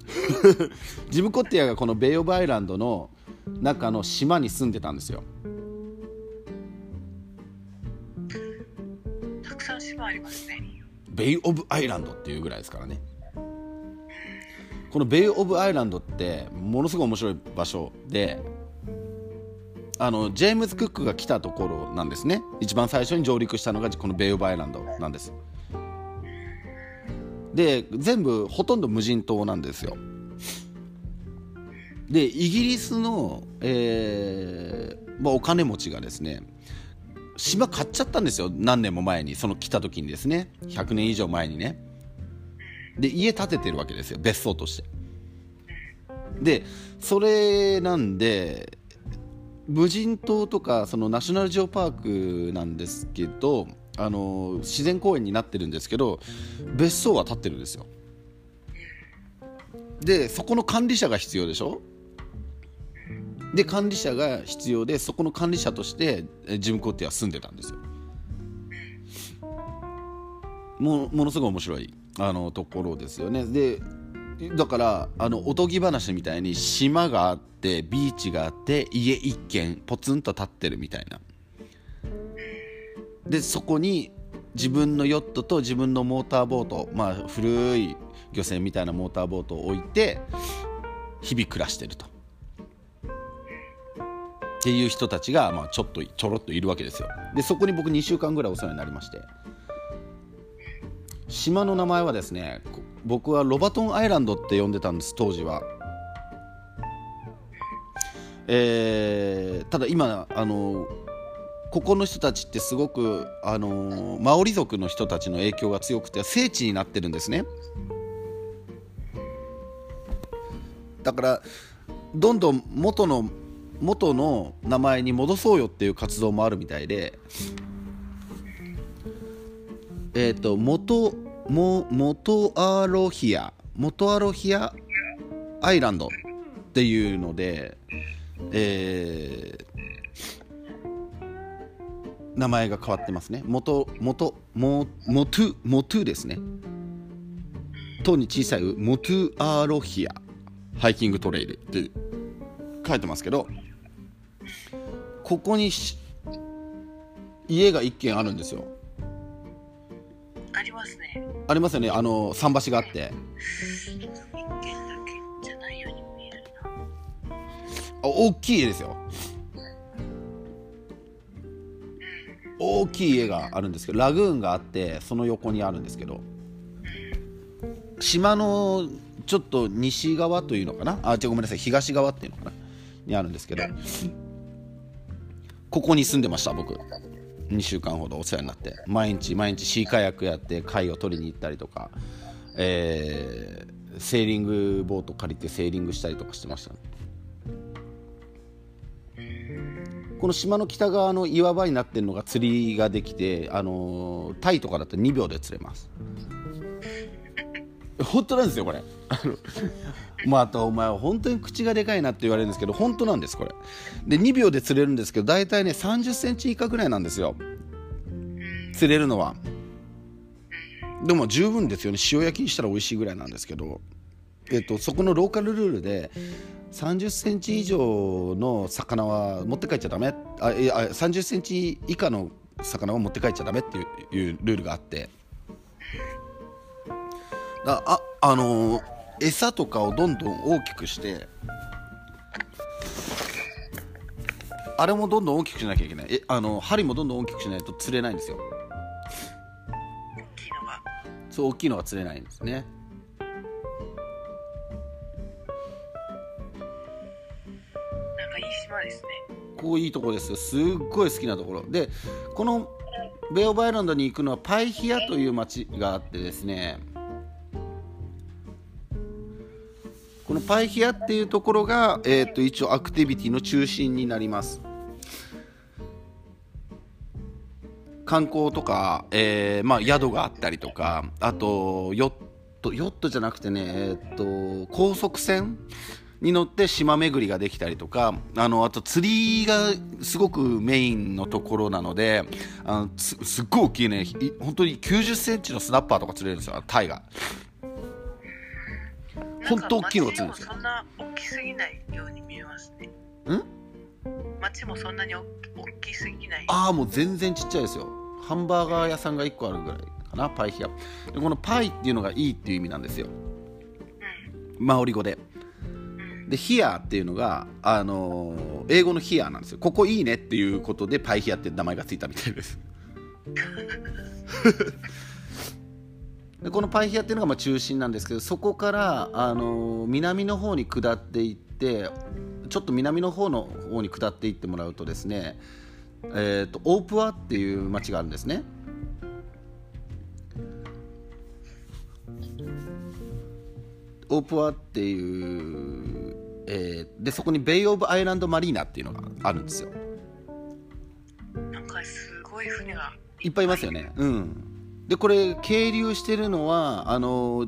ジム・コッティアがこのベイ・オブ・アイランドの中の島に住んでたんですよ。たくさん島ありますね。ベイ・オブ・アイランドっていうぐらいですからね。このベイ・オブ・アイランドってものすごい面白い場所であのジェームズ・クックが来たところなんですね。一番最初に上陸したのがこのベイ・オブ・アイランドなんです。で全部ほとんど無人島なんですよ。でイギリスの、えーまあ、お金持ちがですね島買っちゃったんですよ。何年も前にその来た時にですね。100年以上前にね。で家建ててるわけですよ。別荘として。でそれなんで無人島とかそのナショナルジオパークなんですけどあの自然公園になってるんですけど別荘は建ってるんですよ。でそこの管理者が必要でしょ？で管理者が必要でそこの管理者としてジム・コッティは住んでたんですよ。もものすごい面白いあのところですよね。でだからあのおとぎ話みたいに島があってビーチがあって家一軒ポツンと立ってるみたいな。でそこに自分のヨットと自分のモーターボートまあ古い漁船みたいなモーターボートを置いて日々暮らしてると。っていう人たちが、まあ、ちょっとちょろっといるわけですよ。でそこに僕2週間ぐらいお世話になりまして。島の名前はですね僕はロバトンアイランドって呼んでたんです当時は。えーただ今あのここの人たちってすごくあのマオリ族の人たちの影響が強くて聖地になってるんですね。だからどんどん元の元の名前に戻そうよっていう活動もあるみたいでえっ、と元も元アロヒア元アロヒアアイランドっていうので、えー名前が変わってますね。元元モモトゥモトゥですね。とに小さいモトゥアロヒアハイキングトレイルって書いてますけどここに家が一軒あるんですよ。ありますね。ありますよね。あの桟橋があって。大きい家ですよ。大きい家があるんですけどラグーンがあってその横にあるんですけど島のちょっと西側というのかな？あ違うごめんなさい。東側っていうのかな？にあるんですけどここに住んでました僕2週間ほどお世話になって毎日毎日シーカヤックやって貝を取りに行ったりとか、えーセーリングボート借りてセーリングしたりとかしてましたね。この島の北側の岩場になってるのが釣りができて、あのータイとかだと2秒で釣れます。本当なんですよこれ。あのまたお前は本当に口がでかいなって言われるんですけど本当なんですこれ。で2秒で釣れるんですけど大体ね3 0センチ以下ぐらいなんですよ。釣れるのは。でも十分ですよね。塩焼きにしたら美味しいぐらいなんですけど、えっと、そこのローカルルールで3 0センチ以上の魚は持って帰っちゃダメ。あいやあ3 0センチ以下の魚は持って帰っちゃダメっていういうルールがあって。だああのー、餌とかをどんどん大きくしてあれもどんどん大きくしなきゃいけない。えあの針もどんどん大きくしないと釣れないんですよ。大きいのが。そう大きいのが釣れないんですね。なんかいい島ですね。こういいとこですよ。すっごい好きなところ。でこのベオバイランドに行くのはパイヒアという町があってですねこのパイヒアっていうところが、えー、と一応アクティビティの中心になります。観光とか、えーまあ、宿があったりとかあとヨットヨットじゃなくてね、えー、と高速船に乗って島巡りができたりとかあのあと釣りがすごくメインのところなのであのすっごい大きいね本当に9 0センチのスナッパーとか釣れるんですよタイが。本当大きいのが釣れるんですよそんな大きすぎないように見えますね。ん？街もそんなに大きすぎない。ああもう全然ちっちゃいですよ。ハンバーガー屋さんが1個あるぐらいかなパイヒア。でこのパイっていうのがいいっていう意味なんですよ。マオリ語で。でヒアっていうのが、あのー英語のヒアなんですよ。ここいいねっていうことでパイヒアって名前がついたみたいです でこのパイヒアっていうのがまあ中心なんですけどそこから、あのー南の方に下っていってちょっと南の方の方に下っていってもらうとですねえー、とオープアっていう町があるんですね。オープアっていう、えーでそこにベイ・オブ・アイランド・マリーナっていうのがあるんですよ。なんかすごい船がいっぱいいますよね。うんでこれ係留してるのはあの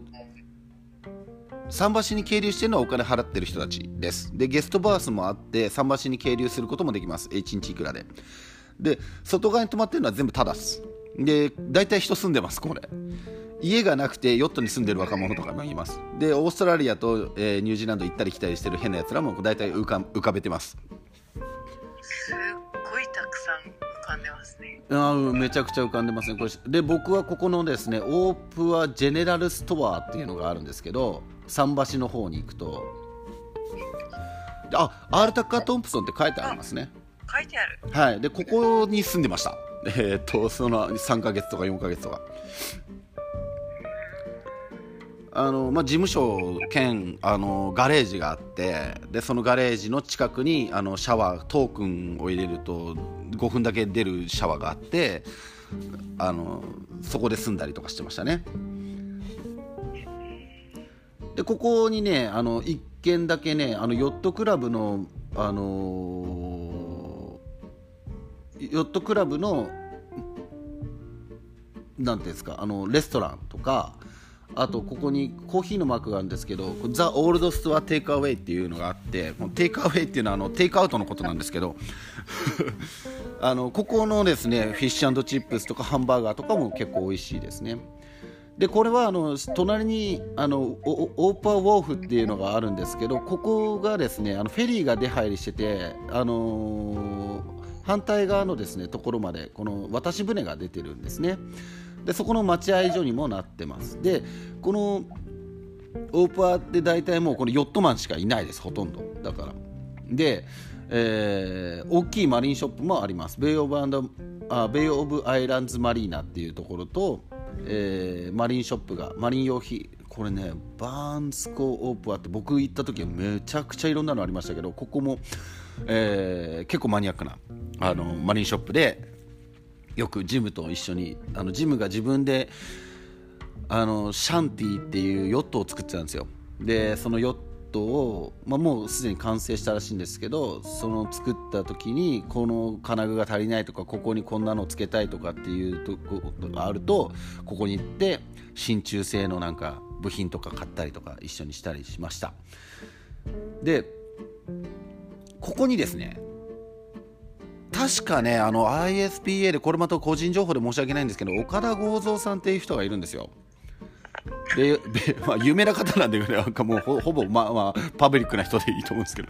桟橋に係留してるのはお金払ってる人たちです。でゲストバースもあって桟橋に係留することもできます。1日いくらで。で外側に泊まってるのは全部タダっす。で大体人住んでますこれ。家がなくてヨットに住んでる若者とかもいます。でオーストラリアと、えーニュージーランド行ったり来たりしてる変なやつらも大体浮か浮かべてます。あーめちゃくちゃ浮かんでますね。これで僕はここのですねオープアジェネラルストアっていうのがあるんですけど桟橋の方に行くと。であアールタッカー・トンプソンって書いてありますね。書いてある。はい。でここに住んでました。えーっとその3ヶ月とか4ヶ月とかあの、まあ、事務所兼あのガレージがあってでそのガレージの近くにあのシャワートークンを入れると5分だけ出るシャワーがあってあのそこで住んだりとかしてましたね。でここにねあの1軒だけねあのヨットクラブのあのヨットクラブのなんていうんですかあのレストランとかあとここにコーヒーのマークがあるんですけど The Old Store Takeaway っていうのがあってもう takeaway っていうのはあのテイクアウトのことなんですけど あのここのですねフィッシュチップスとかハンバーガーとかも結構美味しいですね。でこれはあの隣にあのオーパーウォーフっていうのがあるんですけどここがですねあのフェリーが出入りしててあのー反対側のですねところまでこの渡し船が出てるんですね。でそこの待合所にもなってます。でこのオーパーって大体もうこのヨットマンしかいないですほとんど。だから。で、えー大きいマリンショップもあります。ベイオブアンドあベイオブアイランズマリーナっていうところと、えーマリンショップがマリン用品。これねバーンスコオープアって僕行った時はめちゃくちゃいろんなのありましたけどここも、えー結構マニアックなあのマリンショップでよくジムと一緒にあのジムが自分であのシャンティっていうヨットを作ってたんですよ。でそのヨットを、まあ、もうすでに完成したらしいんですけどその作った時にこの金具が足りないとかここにこんなのつけたいとかっていうとこがあるとここに行って真鍮製のなんか部品とか買ったりとか一緒にしたりしました。でここにですね確かねあの ISPA でこれまた個人情報で申し訳ないんですけど岡田剛三さんっていう人がいるんですよ。で、まあ、有名な方なんで、ね、なんかもうほほぼ、まあまあ、パブリックな人でいいと思うんですけど。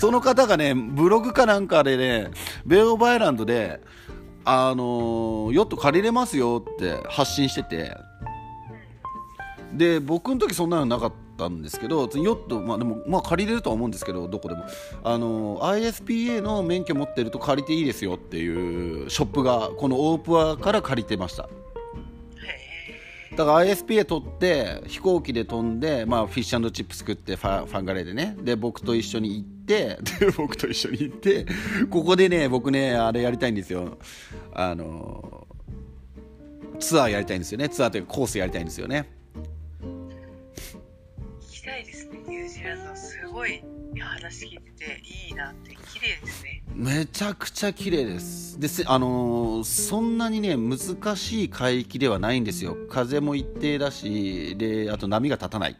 その方がねブログかなんかでねベオブアイランドで、あのーヨット借りれますよって発信してて。で僕の時そんなのなかったんですけどヨット、まあ、でも、まあ、借りれるとは思うんですけどどこでも。あの ISPA の免許持ってると借りていいですよっていうショップがこのオープアから借りてました。だから ISPA 取って飛行機で飛んで、まあ、フィッシュチップ作ってファファンガレーでね。で僕と一緒に行って で僕と一緒に行ってここでね僕ねあれやりたいんですよ。あのツアーやりたいんですよね。ツアーというかコースやりたいんですよね。ごい話聞いてていいなって綺麗ですね。めちゃくちゃ綺麗です。でせあのーそんなにね難しい海域ではないんですよ。風も一定だしであと波が立たない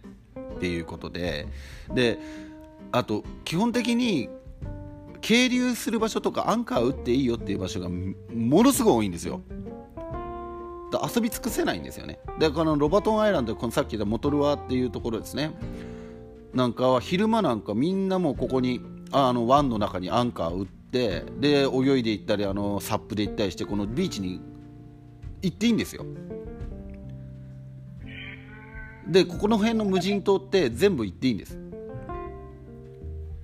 っていうことで。であと基本的に係留する場所とかアンカー打っていいよっていう場所がものすごい多いんですよ。遊び尽くせないんですよね。でこのロバトンアイランドこのさっき言ったモトルワっていうところですね。なんかは昼間なんかみんなもうここにあの湾の中にアンカー打ってで泳いで行ったりあのサップで行ったりしてこのビーチに行っていいんですよ。でここの辺の無人島って全部行っていいんです。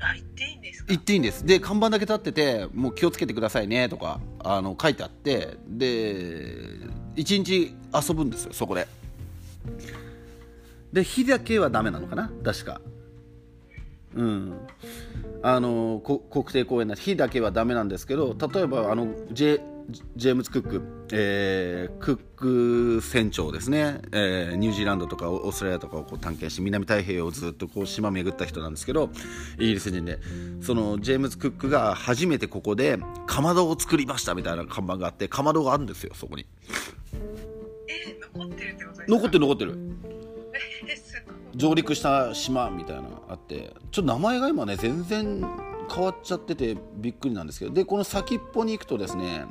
あ行っていいんですか？行っていいんです。で看板だけ立っててもう気をつけてくださいねとかあの書いてあってで一日遊ぶんですよそこで。で火だけはダメなのかな確かうん。あのこ国定公園な火だけはダメなんですけど例えばあのジェジェームズ・クック、えークック船長ですね、えーニュージーランドとかオーストラリアとかをこう探検して南太平洋をずっとこう島巡った人なんですけどイギリス人で。そのジェームズ・クックが初めてここでかまどを作りましたみたいな看板があってかまどがあるんですよそこに。え残ってるってことですか？残ってる残ってる上陸した島みたいなあってちょっと名前が今ね全然変わっちゃっててびっくりなんですけどでこの先っぽに行くとですね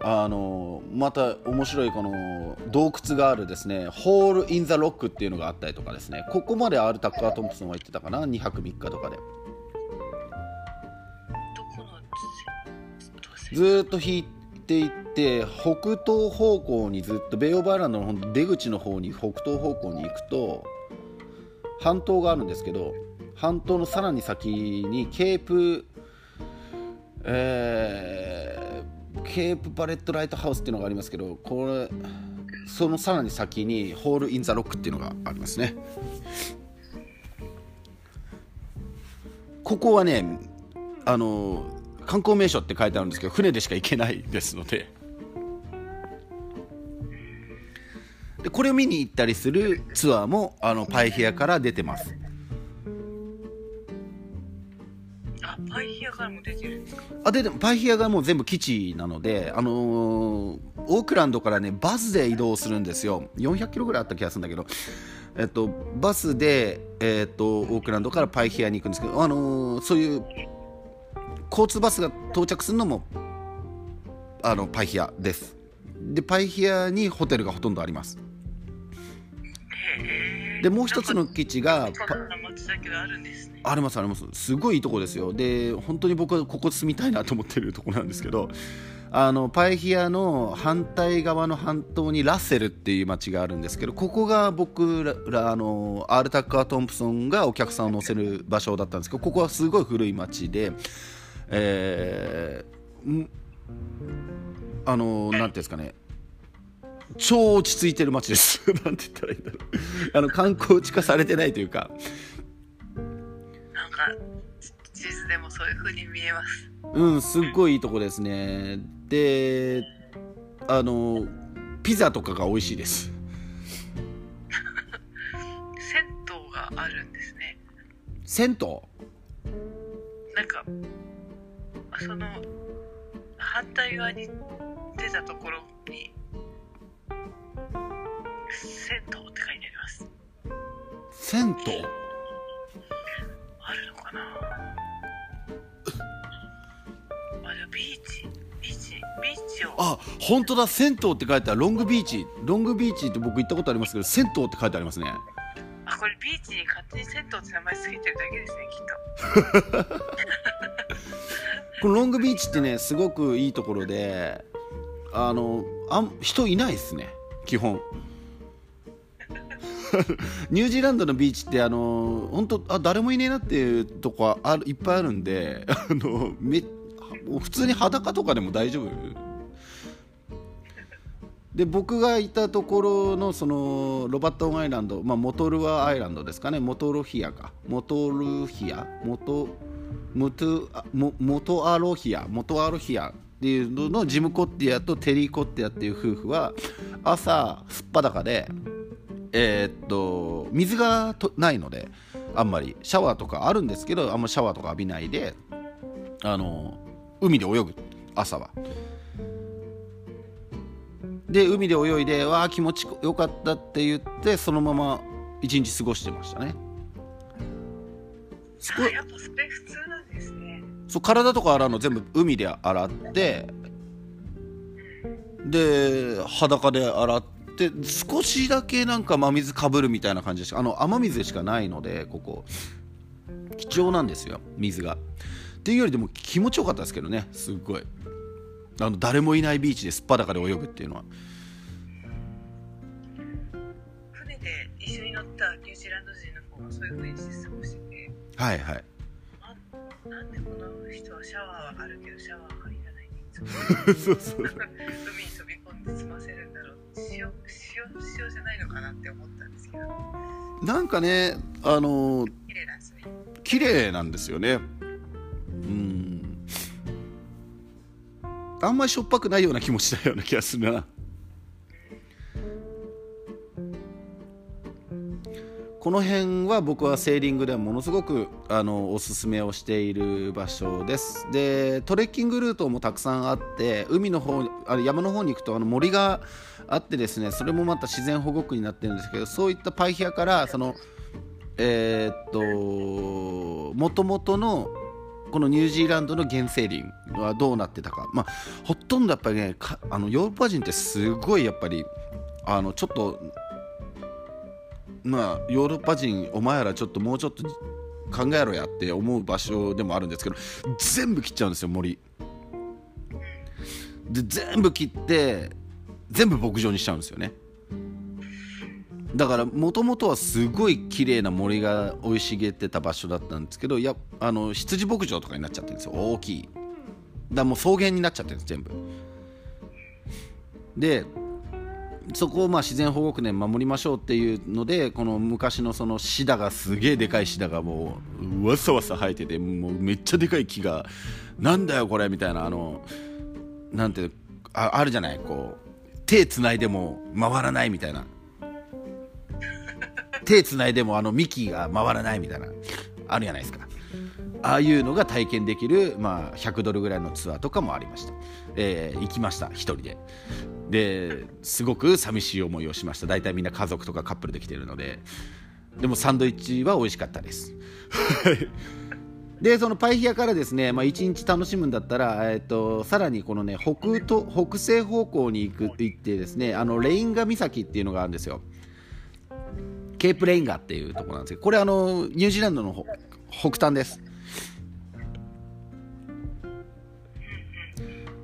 あのまた面白いこの洞窟があるですねホール・イン・ザ・ロックっていうのがあったりとかですねここまでアール・タッカー・トンプソンは行ってたかな2泊3日とかで。ずーっと引いていって北東方向にずっとベイオブアイランドの出口の方に北東方向に行くと半島があるんですけど半島のさらに先にケープえーケープパレットライトハウスっていうのがありますけどこれそのさらに先にホール・イン・ザ・ロックっていうのがありますね。ここはねあの観光名所って書いてあるんですけど船でしか行けないですので。でこれを見に行ったりするツアーもあのパイヘアから出てます。あパイヒアからも出てるんですか？あででもパイヒアがもう全部基地なので、あのーオークランドからねバスで移動するんですよ。400キロぐらいあった気がするんだけど、えっと、バスで、えっと、オークランドからパイヒアに行くんですけど、あのーそういう交通バスが到着するのもあのパイヒアです。でパイヒアにホテルがほとんどありますでもう一つの基地がありますあります。すごいいいとこですよ。で本当に僕はここ住みたいなと思ってるとこなんですけどあのパイヒアの反対側の半島にラッセルっていう町があるんですけどここが僕らあのアール・タッカー・トンプソンがお客さんを乗せる場所だったんですけどここはすごい古い町でえーんあのなんていうんですかね超落ち着いてる街です。なんて言ったらいいんだろう。あの観光地化されてないというか。なんか地図でもそういう風に見えます。うん、すっごいいいとこですね。で、あの、ピザとかが美味しいです。銭湯があるんですね。銭湯？なんかあその反対側に出たところに銭湯って書いてあります銭湯あるのかな？あでもビーチビーチビーチをあ、本当だ、銭湯って書いてある。ロングビーチ。ロングビーチって僕行ったことありますけど、銭湯って書いてありますね。あこれビーチに勝手に銭湯って名前つけてるだけですねきっと このロングビーチってね、すごくいいところで、あの、あん人いないですね、基本。ニュージーランドのビーチってあの本当あ誰もいねえなっていうとこあるいっぱいあるんで あのめ普通に裸とかでも大丈夫？で僕がいたところのそのロバットンアイランド、まあ、モトルアアイランドですかね。モトロヒアか。モトルヒア？モトモトモモトアロヒア？モトアロヒアっていうののジム・コッティアとテリー・コッティアっていう夫婦は朝すっぱだかでえーっと水がとないのであんまり。シャワーとかあるんですけどあんまシャワーとか浴びないであの海で泳ぐ。朝は。で海で泳いでわあ気持ちよかったって言ってそのまま一日過ごしてましたね。すこあやっぱそれ普通なんですね。そう体とか洗うの全部海で洗ってで裸で洗って少しだけなんか真水かぶるみたいな感じでしたあの雨水しかないのでここ。貴重なんですよ水が。っていうよりでも気持ちよかったですけどねすっごい。あの誰もいないビーチですっぱだかで泳ぐっていうのは。船で一緒に乗ったニュージーランド人の方がそういう風にして過ごしてて。はいはい。あなんでこの人はシャワーはあるけどシャワーがいらない そうそう。海に飛び込んで済ませるんだろう。塩じゃないのかなって思ったんですけど。なんかねあの綺麗なんですね。綺麗なんですよね。うん。あんまりしょっぱくないような気もしたような気がするなこの辺は僕はセーリングではものすごくあのおすすめをしている場所です。でトレッキングルートもたくさんあって海の方あ山の方に行くとあの森があってですねそれもまた自然保護区になってるんですけどそういったパイヒアからそのえーっともともとのこのニュージーランドの原生林はどうなってたか、まあ、ほとんどやっぱりねあのヨーロッパ人ってすごいやっぱりあのちょっとまあヨーロッパ人お前らちょっともうちょっと考えろやって思う場所でもあるんですけど全部切っちゃうんですよ森。で全部切って全部牧場にしちゃうんですよね。だからもともとはすごい綺麗な森が生い茂ってた場所だったんですけどやあの羊牧場とかになっちゃってるんですよ大きい。だからもう草原になっちゃってるんです全部。でそこをまあ自然保護区で守りましょうっていうのでこの昔のそのシダがすげえでかいシダがもうわさわさ生えててもうめっちゃでかい木がなんだよこれみたいなあのなんてああるじゃないこう手つないでも回らないみたいな。手つないでもあの幹が回らないみたいなあるじゃないですか。ああいうのが体験できる、まあ、100ドルぐらいのツアーとかもありました、えー行きました一人で。ですごく寂しい思いをしました。大体みんな家族とかカップルで来てるので。でもサンドイッチは美味しかったです。でそのパイヒアからですね、まあ、1日楽しむんだったら、えー、とさらにこのね北と北西方向に行く行ってですねあのレインガ岬っていうのがあるんですよ。ケープレインガっていうところなんですけどこれあのニュージーランドの北端です。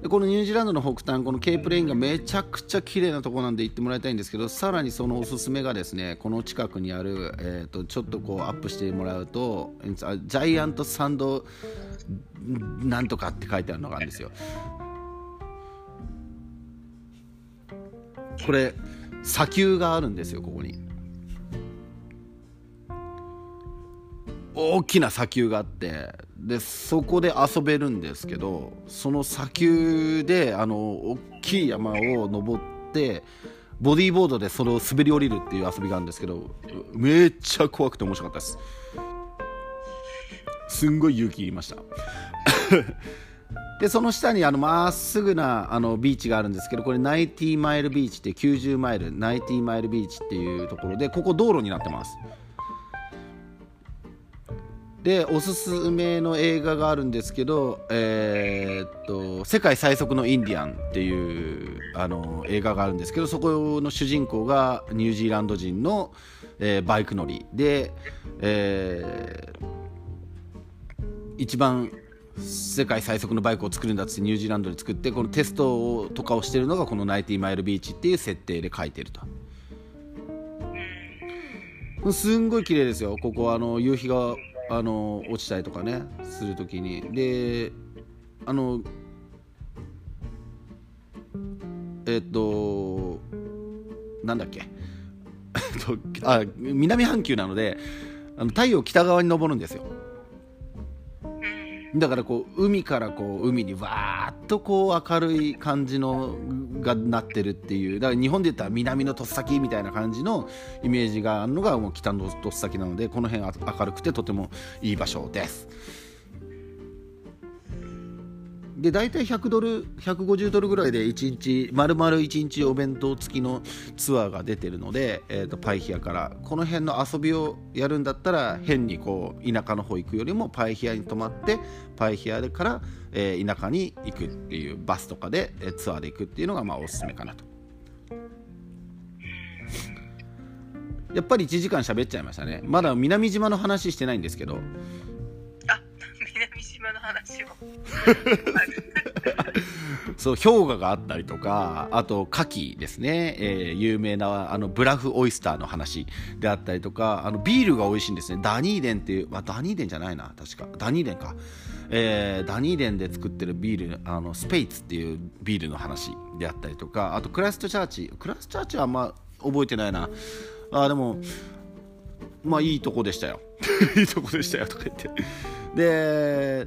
でこのニュージーランドの北端このケープレインがめちゃくちゃ綺麗なところなんで行ってもらいたいんですけどさらにそのおすすめがですねこの近くにある、えー、とちょっとこうアップしてもらうとジャイアントサンドなんとかって書いてあるのがあるんですよ。これ砂丘があるんですよここに。大きな砂丘があってでそこで遊べるんですけどその砂丘であの大きい山を登ってボディーボードでそれを滑り降りるっていう遊びがあるんですけどめっちゃ怖くて面白かったです。すんごい勇気いりました。でその下にあのまっすぐなあのビーチがあるんですけどこれナイティマイルビーチって90マイルナイティマイルビーチっていうところでここ道路になってます。でおすすめの映画があるんですけど、えーっと「世界最速のインディアン」っていうあの映画があるんですけどそこの主人公がニュージーランド人の、えーバイク乗り。で、えー一番世界最速のバイクを作るんだっつってニュージーランドで作ってこのテストとかをしてるのがこのナイティマイルビーチっていう設定で書いてると。すんごい綺麗ですよ。ここあの夕日があの落ちたりとかねするときに。であのえっ、となんだっけ。あ南半球なのであの太陽北側に昇るんですよ。だからこう海からこう海にわーっとこう明るい感じのがなってるっていうだから日本で言ったら南のとっさきみたいな感じのイメージがあるのがもう北のとっさきなのでこの辺あ明るくてとてもいい場所です。で大体100ドル150ドルぐらいで1日丸々1日お弁当付きのツアーが出てるので、えー、とパイヒアから。この辺の遊びをやるんだったら変にこう田舎の方行くよりもパイヒアに泊まってパイヒアから、えー田舎に行くっていうバスとかで、えーツアーで行くっていうのがまあおすすめかなと。やっぱり1時間喋っちゃいましたね。まだ南島の話してないんですけど島の話を。そう氷河があったりとかあと牡蠣ですね、えー有名なあのブラフオイスターの話であったりとかあのビールが美味しいんですね。ダニーデンっていう、まあ、ダニーデンじゃないな確か。ダニーデンか、えーダニーデンで作ってるビールあのスペイツっていうビールの話であったりとかあとクラストチャーチ。クラストチャーチはあんま覚えてないな。あでもまあいいとこでしたよ。いいとこでしたよとか言って。で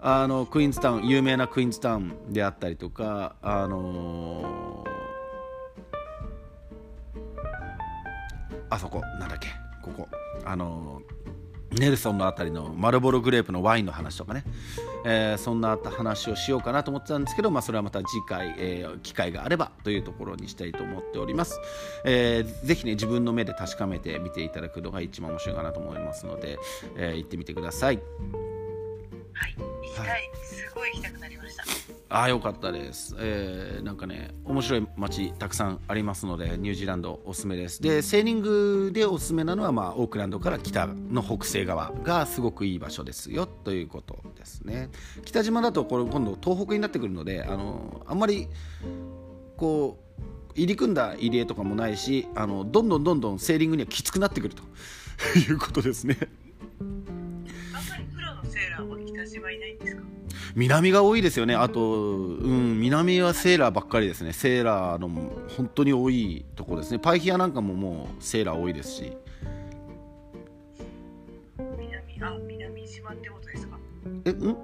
あのクイーンズタウン有名なクイーンズタウンであったりとかあのーあそこなんだっけここあのネルソンのあたりのマルボログレープのワインの話とかね、えーそんな話をしようかなと思ってたんですけど、まあ、それはまた次回、えー機会があればというところにしたいと思っております、えーぜひね自分の目で確かめて見ていただくのが一番面白いかなと思いますので、えー行ってみてください。はい。行きたいすごい行きたくなりましたああよかったです、えーなんかね面白い街たくさんありますのでニュージーランドおすすめです。でセーリングでおすすめなのは、まあ、オークランドから北の北西側がすごくいい場所ですよということですね。北島だとこれ今度東北になってくるのであのあんまりこう入り組んだ入り江とかもないしあのどんどんどんどんセーリングにはきつくなってくると。いうことですね。あんまりプロのセーラーは北島いないんですか？南が多いですよね。あと、うん、南はセーラーばっかりですね。セーラーの本当に多いとこですね。パイヒアなんかももうセーラー多いですし。南あ南島ってことですか？えん？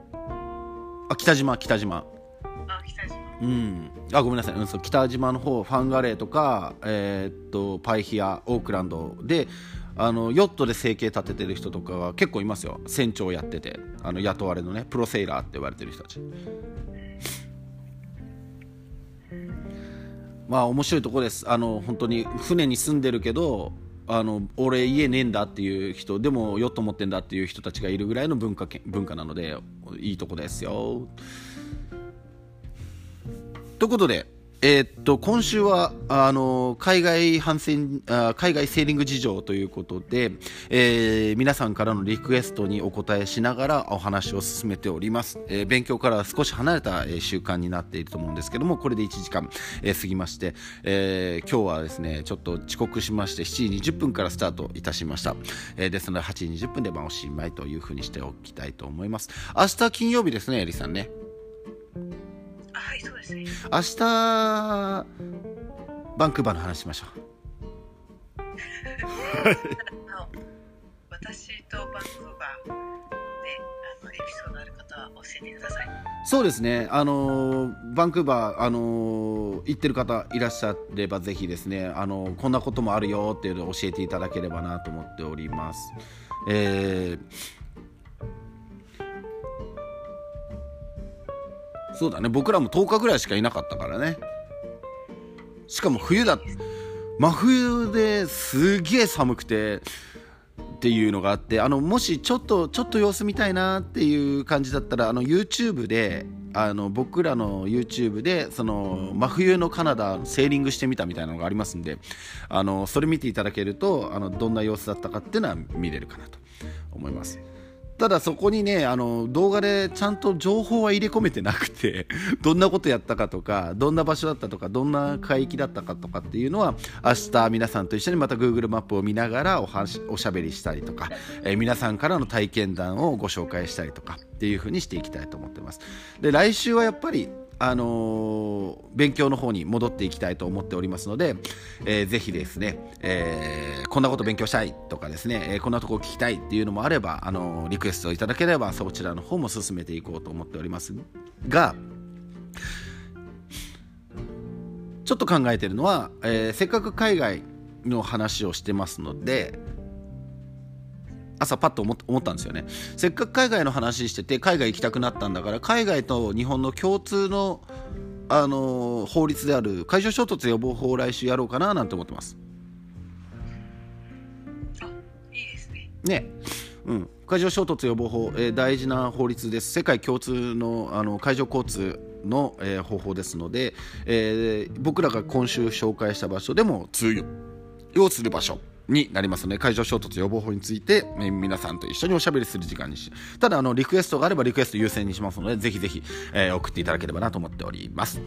あ北島北島。あ北島。うん。あごめんなさい、うん、そう北島の方ファンガレーとか、えーっとパイヒアオークランドであのヨットで生計立ててる人とかが結構いますよ。船長やってて。あの雇われのねプロセイラーって言われてる人たち。まあ面白いとこです。あの本当に船に住んでるけどあの俺家ねえんだっていう人でもヨット持ってんだっていう人たちがいるぐらいの文化文化なのでいいとこですよ。ということで、えーっと今週はあの海外反戦あ海外セーリング事情ということで、えー皆さんからのリクエストにお答えしながらお話を進めております、えー勉強から少し離れた、えー習慣になっていると思うんですけどもこれで1時間、えー過ぎまして、えー今日はですねちょっと遅刻しまして7時20分からスタートいたしました、えーですので8時20分でまあおしまいというふうにしておきたいと思います。明日金曜日ですねエリさんね。はいそうですね。明日バンクーバーの話しましょう。あの私とバンクーバーであのエピソードある方は教えてください。そうですね。あのーバンクーバーあのー行ってる方いらっしゃればぜひですねあのーこんなこともあるよっていうのを教えていただければなと思っております。えーそうだね。僕らも10日ぐらいしかいなかったからね。しかも冬だ。真冬ですげえ寒くてっていうのがあってあのもしちょっとちょっと様子見たいなっていう感じだったらあの YouTube であの僕らの YouTube でその真冬のカナダセーリングしてみたみたいなのがありますんであのそれ見ていただけるとあのどんな様子だったかっていうのは見れるかなと思います。ただそこにねあの動画でちゃんと情報は入れ込めてなくて どんなことやったかとかどんな場所だったとかどんな海域だったかとかっていうのは明日皆さんと一緒にまた Google マップを見ながらお話おしゃべりしたりとか、えー皆さんからの体験談をご紹介したりとかっていう風にしていきたいと思ってます。で来週はやっぱりあのー勉強の方に戻っていきたいと思っておりますので、えーぜひですね、えーこんなこと勉強したいとかですね、えーこんなとこ聞きたいっていうのもあれば、あのーリクエストいただければそちらの方も進めていこうと思っておりますがちょっと考えてるのは、えーせっかく海外の話をしてますので朝パッと思ったんですよね。せっかく海外の話してて海外行きたくなったんだから海外と日本の共通の、あのー法律である海上衝突予防法を来週やろうかななんて思ってます。あいいですね。ね。うん、海上衝突予防法、えー大事な法律です。世界共通のあの海上交通の、えー方法ですので、えー僕らが今週紹介した場所でも通用する場所になりますので海上衝突予防法について、えー皆さんと一緒におしゃべりする時間にしただあのリクエストがあればリクエスト優先にしますのでぜひぜひ、えー送っていただければなと思っております。は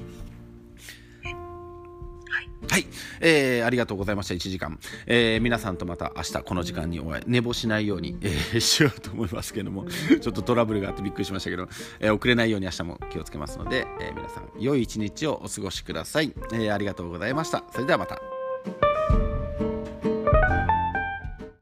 い。はい、えーありがとうございました。1時間、えー皆さんとまた明日この時間にお会い寝坊しないように、えーしようと思いますけども ちょっとトラブルがあってびっくりしましたけど、えー遅れないように明日も気をつけますので、えー皆さん良い一日をお過ごしください、えーありがとうございました。それではまた